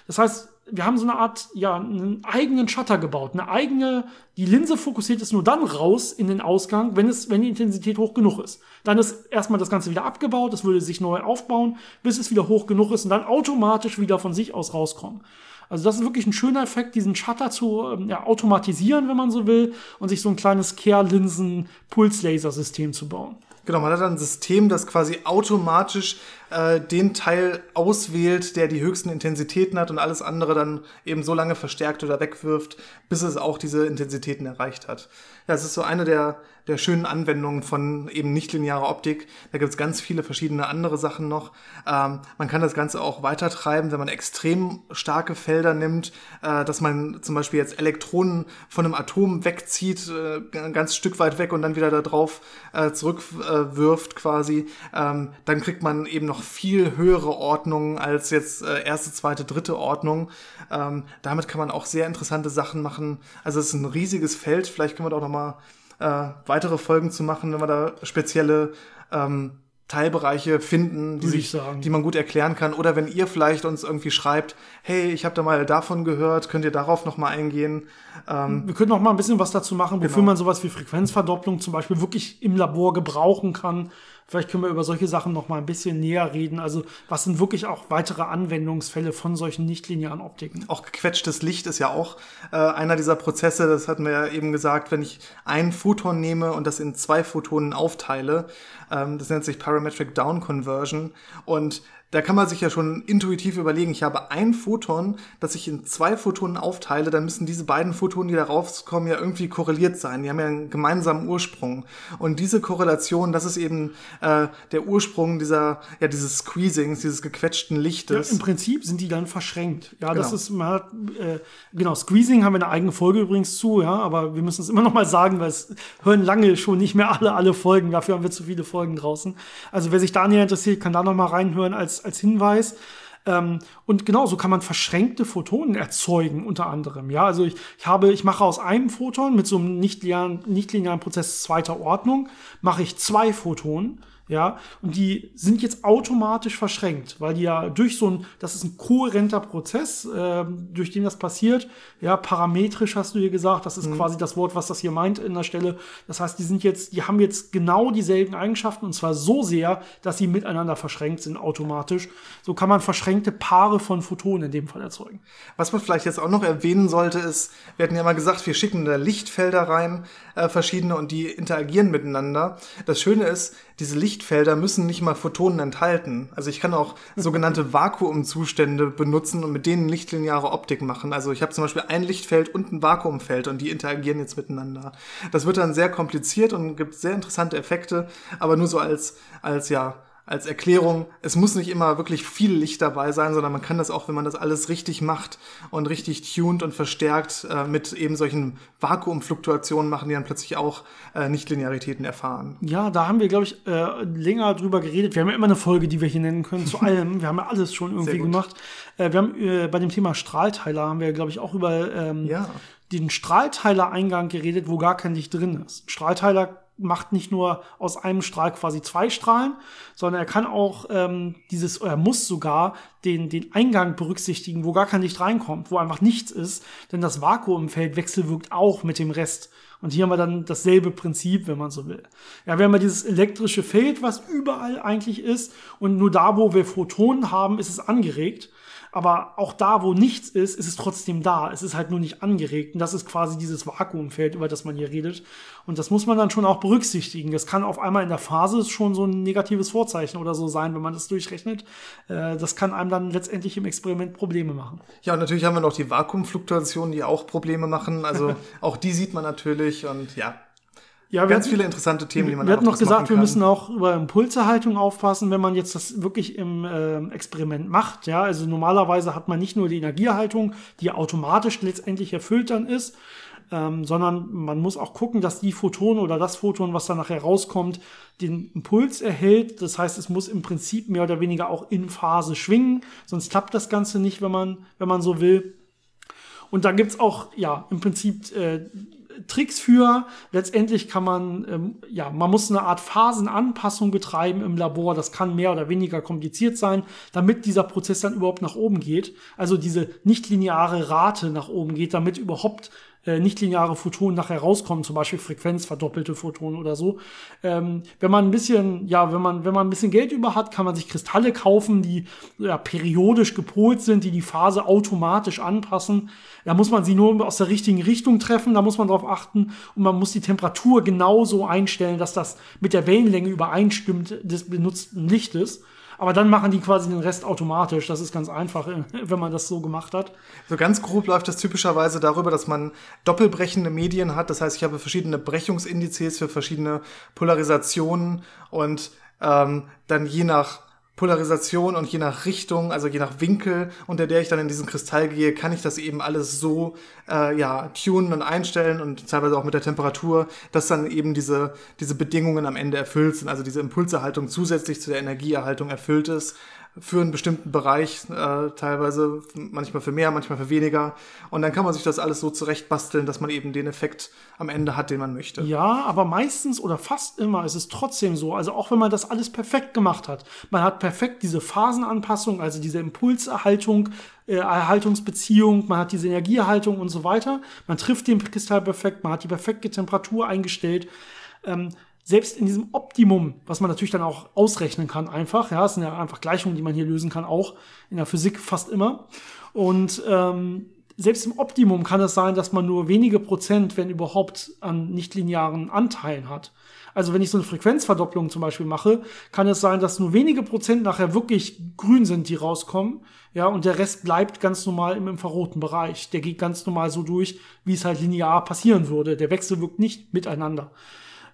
Das heißt, wir haben so eine Art, ja, einen eigenen Shutter gebaut, eine eigene, die Linse fokussiert es nur dann raus in den Ausgang, wenn es, wenn die Intensität hoch genug ist. Dann ist erstmal das Ganze wieder abgebaut, es würde sich neu aufbauen, bis es wieder hoch genug ist und dann automatisch wieder von sich aus rauskommen. Also das ist wirklich ein schöner Effekt, diesen Shutter zu ähm, ja, automatisieren, wenn man so will, und sich so ein kleines Kehrlinsen-Pulslaser-System zu bauen. Genau, man hat ein System, das quasi automatisch äh, den Teil auswählt, der die höchsten Intensitäten hat und alles andere dann eben so lange verstärkt oder wegwirft, bis es auch diese Intensitäten erreicht hat. Ja, es ist so eine der, der schönen Anwendungen von eben nichtlinearer Optik. Da gibt es ganz viele verschiedene andere Sachen noch. Ähm, man kann das Ganze auch weiter treiben, wenn man extrem starke Felder nimmt, äh, dass man zum Beispiel jetzt Elektronen von einem Atom wegzieht, äh, ein ganz Stück weit weg und dann wieder da drauf äh, zurückwirft äh, quasi. Ähm, dann kriegt man eben noch viel höhere Ordnungen als jetzt äh, erste, zweite, dritte Ordnung. Ähm, damit kann man auch sehr interessante Sachen machen. Also es ist ein riesiges Feld. Vielleicht können wir da auch noch mal äh, weitere Folgen zu machen, wenn wir da spezielle ähm, Teilbereiche finden, die, sich, die man gut erklären kann. Oder wenn ihr vielleicht uns irgendwie schreibt, hey, ich habe da mal davon gehört, könnt ihr darauf noch mal eingehen. Ähm, Wir können noch mal ein bisschen was dazu machen, wofür genau. man sowas wie Frequenzverdopplung zum Beispiel wirklich im Labor gebrauchen kann. Vielleicht können wir über solche Sachen noch mal ein bisschen näher reden. Also was sind wirklich auch weitere Anwendungsfälle von solchen nichtlinearen Optiken? Auch gequetschtes Licht ist ja auch äh, einer dieser Prozesse. Das hatten wir ja eben gesagt, wenn ich ein Photon nehme und das in zwei Photonen aufteile, ähm, das nennt sich Parametric Down Conversion und da kann man sich ja schon intuitiv überlegen, ich habe ein Photon, das ich in zwei Photonen aufteile, dann müssen diese beiden Photonen, die da rauskommen, ja irgendwie korreliert sein. Die haben ja einen gemeinsamen Ursprung. Und diese Korrelation, das ist eben äh, der Ursprung dieser, ja, dieses Squeezings, dieses gequetschten Lichtes. Ja, Im Prinzip sind die dann verschränkt. Ja, genau. das ist, man hat, äh, genau, Squeezing haben wir eine eigene Folge übrigens zu, ja, aber wir müssen es immer noch mal sagen, weil es hören lange schon nicht mehr alle, alle Folgen. Dafür haben wir zu viele Folgen draußen. Also wer sich da näher interessiert, kann da noch mal reinhören als als Hinweis. Ähm, und genau so kann man verschränkte Photonen erzeugen, unter anderem. Ja, also ich, ich habe, ich mache aus einem Photon mit so einem nichtlinearen Prozess zweiter Ordnung, mache ich zwei Photonen ja, und die sind jetzt automatisch verschränkt, weil die ja durch so ein, das ist ein kohärenter Prozess, äh, durch den das passiert, ja, parametrisch hast du hier gesagt, das ist mhm. quasi das Wort, was das hier meint in der Stelle. Das heißt, die sind jetzt, die haben jetzt genau dieselben Eigenschaften und zwar so sehr, dass sie miteinander verschränkt sind automatisch. So kann man verschränkte Paare von Photonen in dem Fall erzeugen. Was man vielleicht jetzt auch noch erwähnen sollte, ist, wir hatten ja mal gesagt, wir schicken da Lichtfelder rein, äh, verschiedene und die interagieren miteinander. Das Schöne ist, diese Lichtfelder müssen nicht mal Photonen enthalten. Also ich kann auch sogenannte Vakuumzustände benutzen und mit denen lichtlineare Optik machen. Also ich habe zum Beispiel ein Lichtfeld und ein Vakuumfeld und die interagieren jetzt miteinander. Das wird dann sehr kompliziert und gibt sehr interessante Effekte, aber nur so als, als ja, als Erklärung, es muss nicht immer wirklich viel Licht dabei sein, sondern man kann das auch, wenn man das alles richtig macht und richtig tuned und verstärkt äh, mit eben solchen Vakuumfluktuationen machen, die dann plötzlich auch äh, Nichtlinearitäten erfahren. Ja, da haben wir, glaube ich, äh, länger drüber geredet. Wir haben ja immer eine Folge, die wir hier nennen können zu allem. wir haben ja alles schon irgendwie gemacht. Äh, wir haben äh, bei dem Thema Strahlteiler haben wir, glaube ich, auch über ähm, ja. den Strahlteiler-Eingang geredet, wo gar kein Licht drin ist. Strahlteiler macht nicht nur aus einem Strahl quasi zwei Strahlen, sondern er kann auch ähm, dieses, er muss sogar den, den Eingang berücksichtigen, wo gar kein Licht reinkommt, wo einfach nichts ist, denn das Vakuumfeld wechselwirkt auch mit dem Rest. Und hier haben wir dann dasselbe Prinzip, wenn man so will. Ja, wir haben ja dieses elektrische Feld, was überall eigentlich ist, und nur da, wo wir Photonen haben, ist es angeregt. Aber auch da, wo nichts ist, ist es trotzdem da. Es ist halt nur nicht angeregt. Und das ist quasi dieses Vakuumfeld, über das man hier redet. Und das muss man dann schon auch berücksichtigen. Das kann auf einmal in der Phase schon so ein negatives Vorzeichen oder so sein, wenn man das durchrechnet. Äh, das kann einem dann letztendlich im Experiment Probleme machen. Ja, und natürlich haben wir noch die Vakuumfluktuationen, die auch Probleme machen. Also auch die sieht man natürlich. natürlich und ja. Ja, Ganz hatten, viele interessante Themen, die man Wir hatten noch gesagt, wir müssen auch über Impulserhaltung aufpassen, wenn man jetzt das wirklich im äh, Experiment macht. Ja, also normalerweise hat man nicht nur die Energieerhaltung, die automatisch letztendlich erfüllt dann ist, ähm, sondern man muss auch gucken, dass die Photon oder das Photon, was dann nachher rauskommt, den Impuls erhält. Das heißt, es muss im Prinzip mehr oder weniger auch in Phase schwingen, sonst klappt das Ganze nicht, wenn man, wenn man so will. Und da gibt's auch, ja, im Prinzip äh, Tricks für. Letztendlich kann man, ähm, ja, man muss eine Art Phasenanpassung betreiben im Labor. Das kann mehr oder weniger kompliziert sein, damit dieser Prozess dann überhaupt nach oben geht. Also diese nichtlineare Rate nach oben geht, damit überhaupt äh, nichtlineare Photonen nachher rauskommen, zum Beispiel frequenzverdoppelte Photonen oder so. Ähm, wenn man ein bisschen, ja, wenn man, wenn man ein bisschen Geld über hat, kann man sich Kristalle kaufen, die ja, periodisch gepolt sind, die die Phase automatisch anpassen. Da muss man sie nur aus der richtigen Richtung treffen, da muss man darauf achten und man muss die Temperatur genauso einstellen, dass das mit der Wellenlänge übereinstimmt des benutzten Lichtes. Aber dann machen die quasi den Rest automatisch. Das ist ganz einfach, wenn man das so gemacht hat. So ganz grob läuft das typischerweise darüber, dass man doppelbrechende Medien hat. Das heißt, ich habe verschiedene Brechungsindizes für verschiedene Polarisationen und ähm, dann je nach Polarisation und je nach Richtung, also je nach Winkel, unter der ich dann in diesen Kristall gehe, kann ich das eben alles so äh, ja tunen und einstellen und teilweise auch mit der Temperatur, dass dann eben diese diese Bedingungen am Ende erfüllt sind, also diese Impulserhaltung zusätzlich zu der Energieerhaltung erfüllt ist für einen bestimmten Bereich, äh, teilweise manchmal für mehr, manchmal für weniger. Und dann kann man sich das alles so zurechtbasteln, dass man eben den Effekt am Ende hat, den man möchte. Ja, aber meistens oder fast immer ist es trotzdem so. Also auch wenn man das alles perfekt gemacht hat, man hat perfekt diese Phasenanpassung, also diese Impulserhaltung, äh, Erhaltungsbeziehung, man hat diese Energieerhaltung und so weiter. Man trifft den Kristall perfekt, man hat die perfekte Temperatur eingestellt. Ähm, selbst in diesem Optimum, was man natürlich dann auch ausrechnen kann, einfach, ja, es sind ja einfach Gleichungen, die man hier lösen kann, auch in der Physik fast immer. Und ähm, selbst im Optimum kann es sein, dass man nur wenige Prozent, wenn überhaupt, an nichtlinearen Anteilen hat. Also wenn ich so eine Frequenzverdopplung zum Beispiel mache, kann es sein, dass nur wenige Prozent nachher wirklich grün sind, die rauskommen. Ja, und der Rest bleibt ganz normal im infraroten Bereich. Der geht ganz normal so durch, wie es halt linear passieren würde. Der Wechsel wirkt nicht miteinander.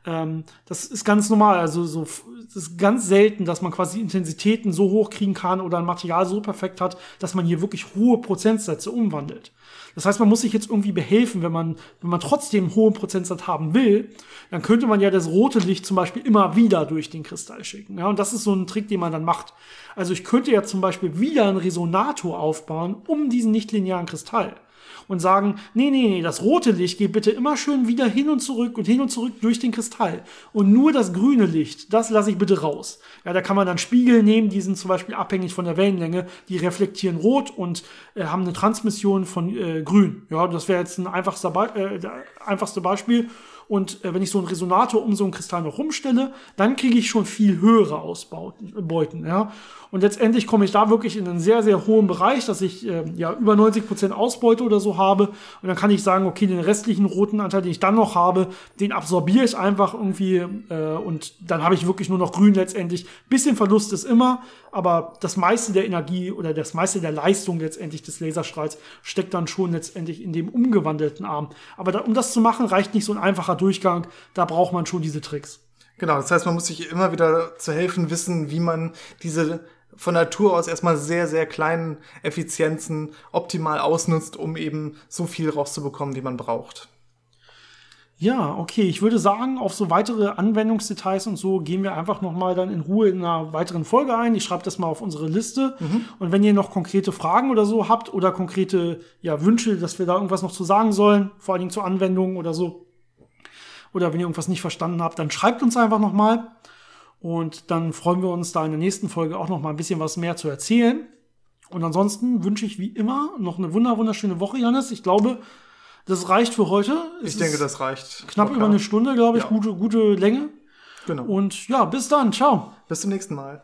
Ähm, das ist ganz normal. Also so, es ist ganz selten, dass man quasi Intensitäten so hoch kriegen kann oder ein Material so perfekt hat, dass man hier wirklich hohe Prozentsätze umwandelt. Das heißt, man muss sich jetzt irgendwie behelfen, wenn man, wenn man trotzdem einen hohen Prozentsatz haben will, dann könnte man ja das rote Licht zum Beispiel immer wieder durch den Kristall schicken. Ja, und das ist so ein Trick, den man dann macht. Also ich könnte ja zum Beispiel wieder einen Resonator aufbauen um diesen nichtlinearen Kristall und sagen, nee, nee, nee, das rote Licht geht bitte immer schön wieder hin und zurück und hin und zurück durch den Kristall. Und nur das grüne Licht, das lasse ich bitte raus. Ja, da kann man dann Spiegel nehmen, die sind zum Beispiel abhängig von der Wellenlänge, die reflektieren rot und äh, haben eine Transmission von äh, grün. Ja, das wäre jetzt ein einfachster Be äh, einfachste Beispiel. Und äh, wenn ich so einen Resonator um so einen Kristall noch rumstelle, dann kriege ich schon viel höhere Ausbauten, Beuten, ja. Und letztendlich komme ich da wirklich in einen sehr, sehr hohen Bereich, dass ich äh, ja über 90 Prozent Ausbeute oder so habe. Und dann kann ich sagen, okay, den restlichen roten Anteil, den ich dann noch habe, den absorbiere ich einfach irgendwie äh, und dann habe ich wirklich nur noch grün letztendlich. Bisschen Verlust ist immer, aber das meiste der Energie oder das meiste der Leistung letztendlich des Laserstrahls steckt dann schon letztendlich in dem umgewandelten Arm. Aber da, um das zu machen, reicht nicht so ein einfacher Durchgang. Da braucht man schon diese Tricks. Genau, das heißt, man muss sich immer wieder zu helfen wissen, wie man diese von Natur aus erstmal sehr, sehr kleinen Effizienzen optimal ausnutzt, um eben so viel rauszubekommen, wie man braucht. Ja, okay. Ich würde sagen, auf so weitere Anwendungsdetails und so gehen wir einfach nochmal dann in Ruhe in einer weiteren Folge ein. Ich schreibe das mal auf unsere Liste. Mhm. Und wenn ihr noch konkrete Fragen oder so habt oder konkrete ja, Wünsche, dass wir da irgendwas noch zu sagen sollen, vor allen Dingen zur Anwendung oder so, oder wenn ihr irgendwas nicht verstanden habt, dann schreibt uns einfach nochmal. Und dann freuen wir uns da in der nächsten Folge auch noch mal ein bisschen was mehr zu erzählen. Und ansonsten wünsche ich wie immer noch eine wunderschöne Woche, Janis. Ich glaube, das reicht für heute. Es ich denke, das reicht. Knapp locker. über eine Stunde, glaube ich. Ja. Gute, gute Länge. Genau. Und ja, bis dann. Ciao. Bis zum nächsten Mal.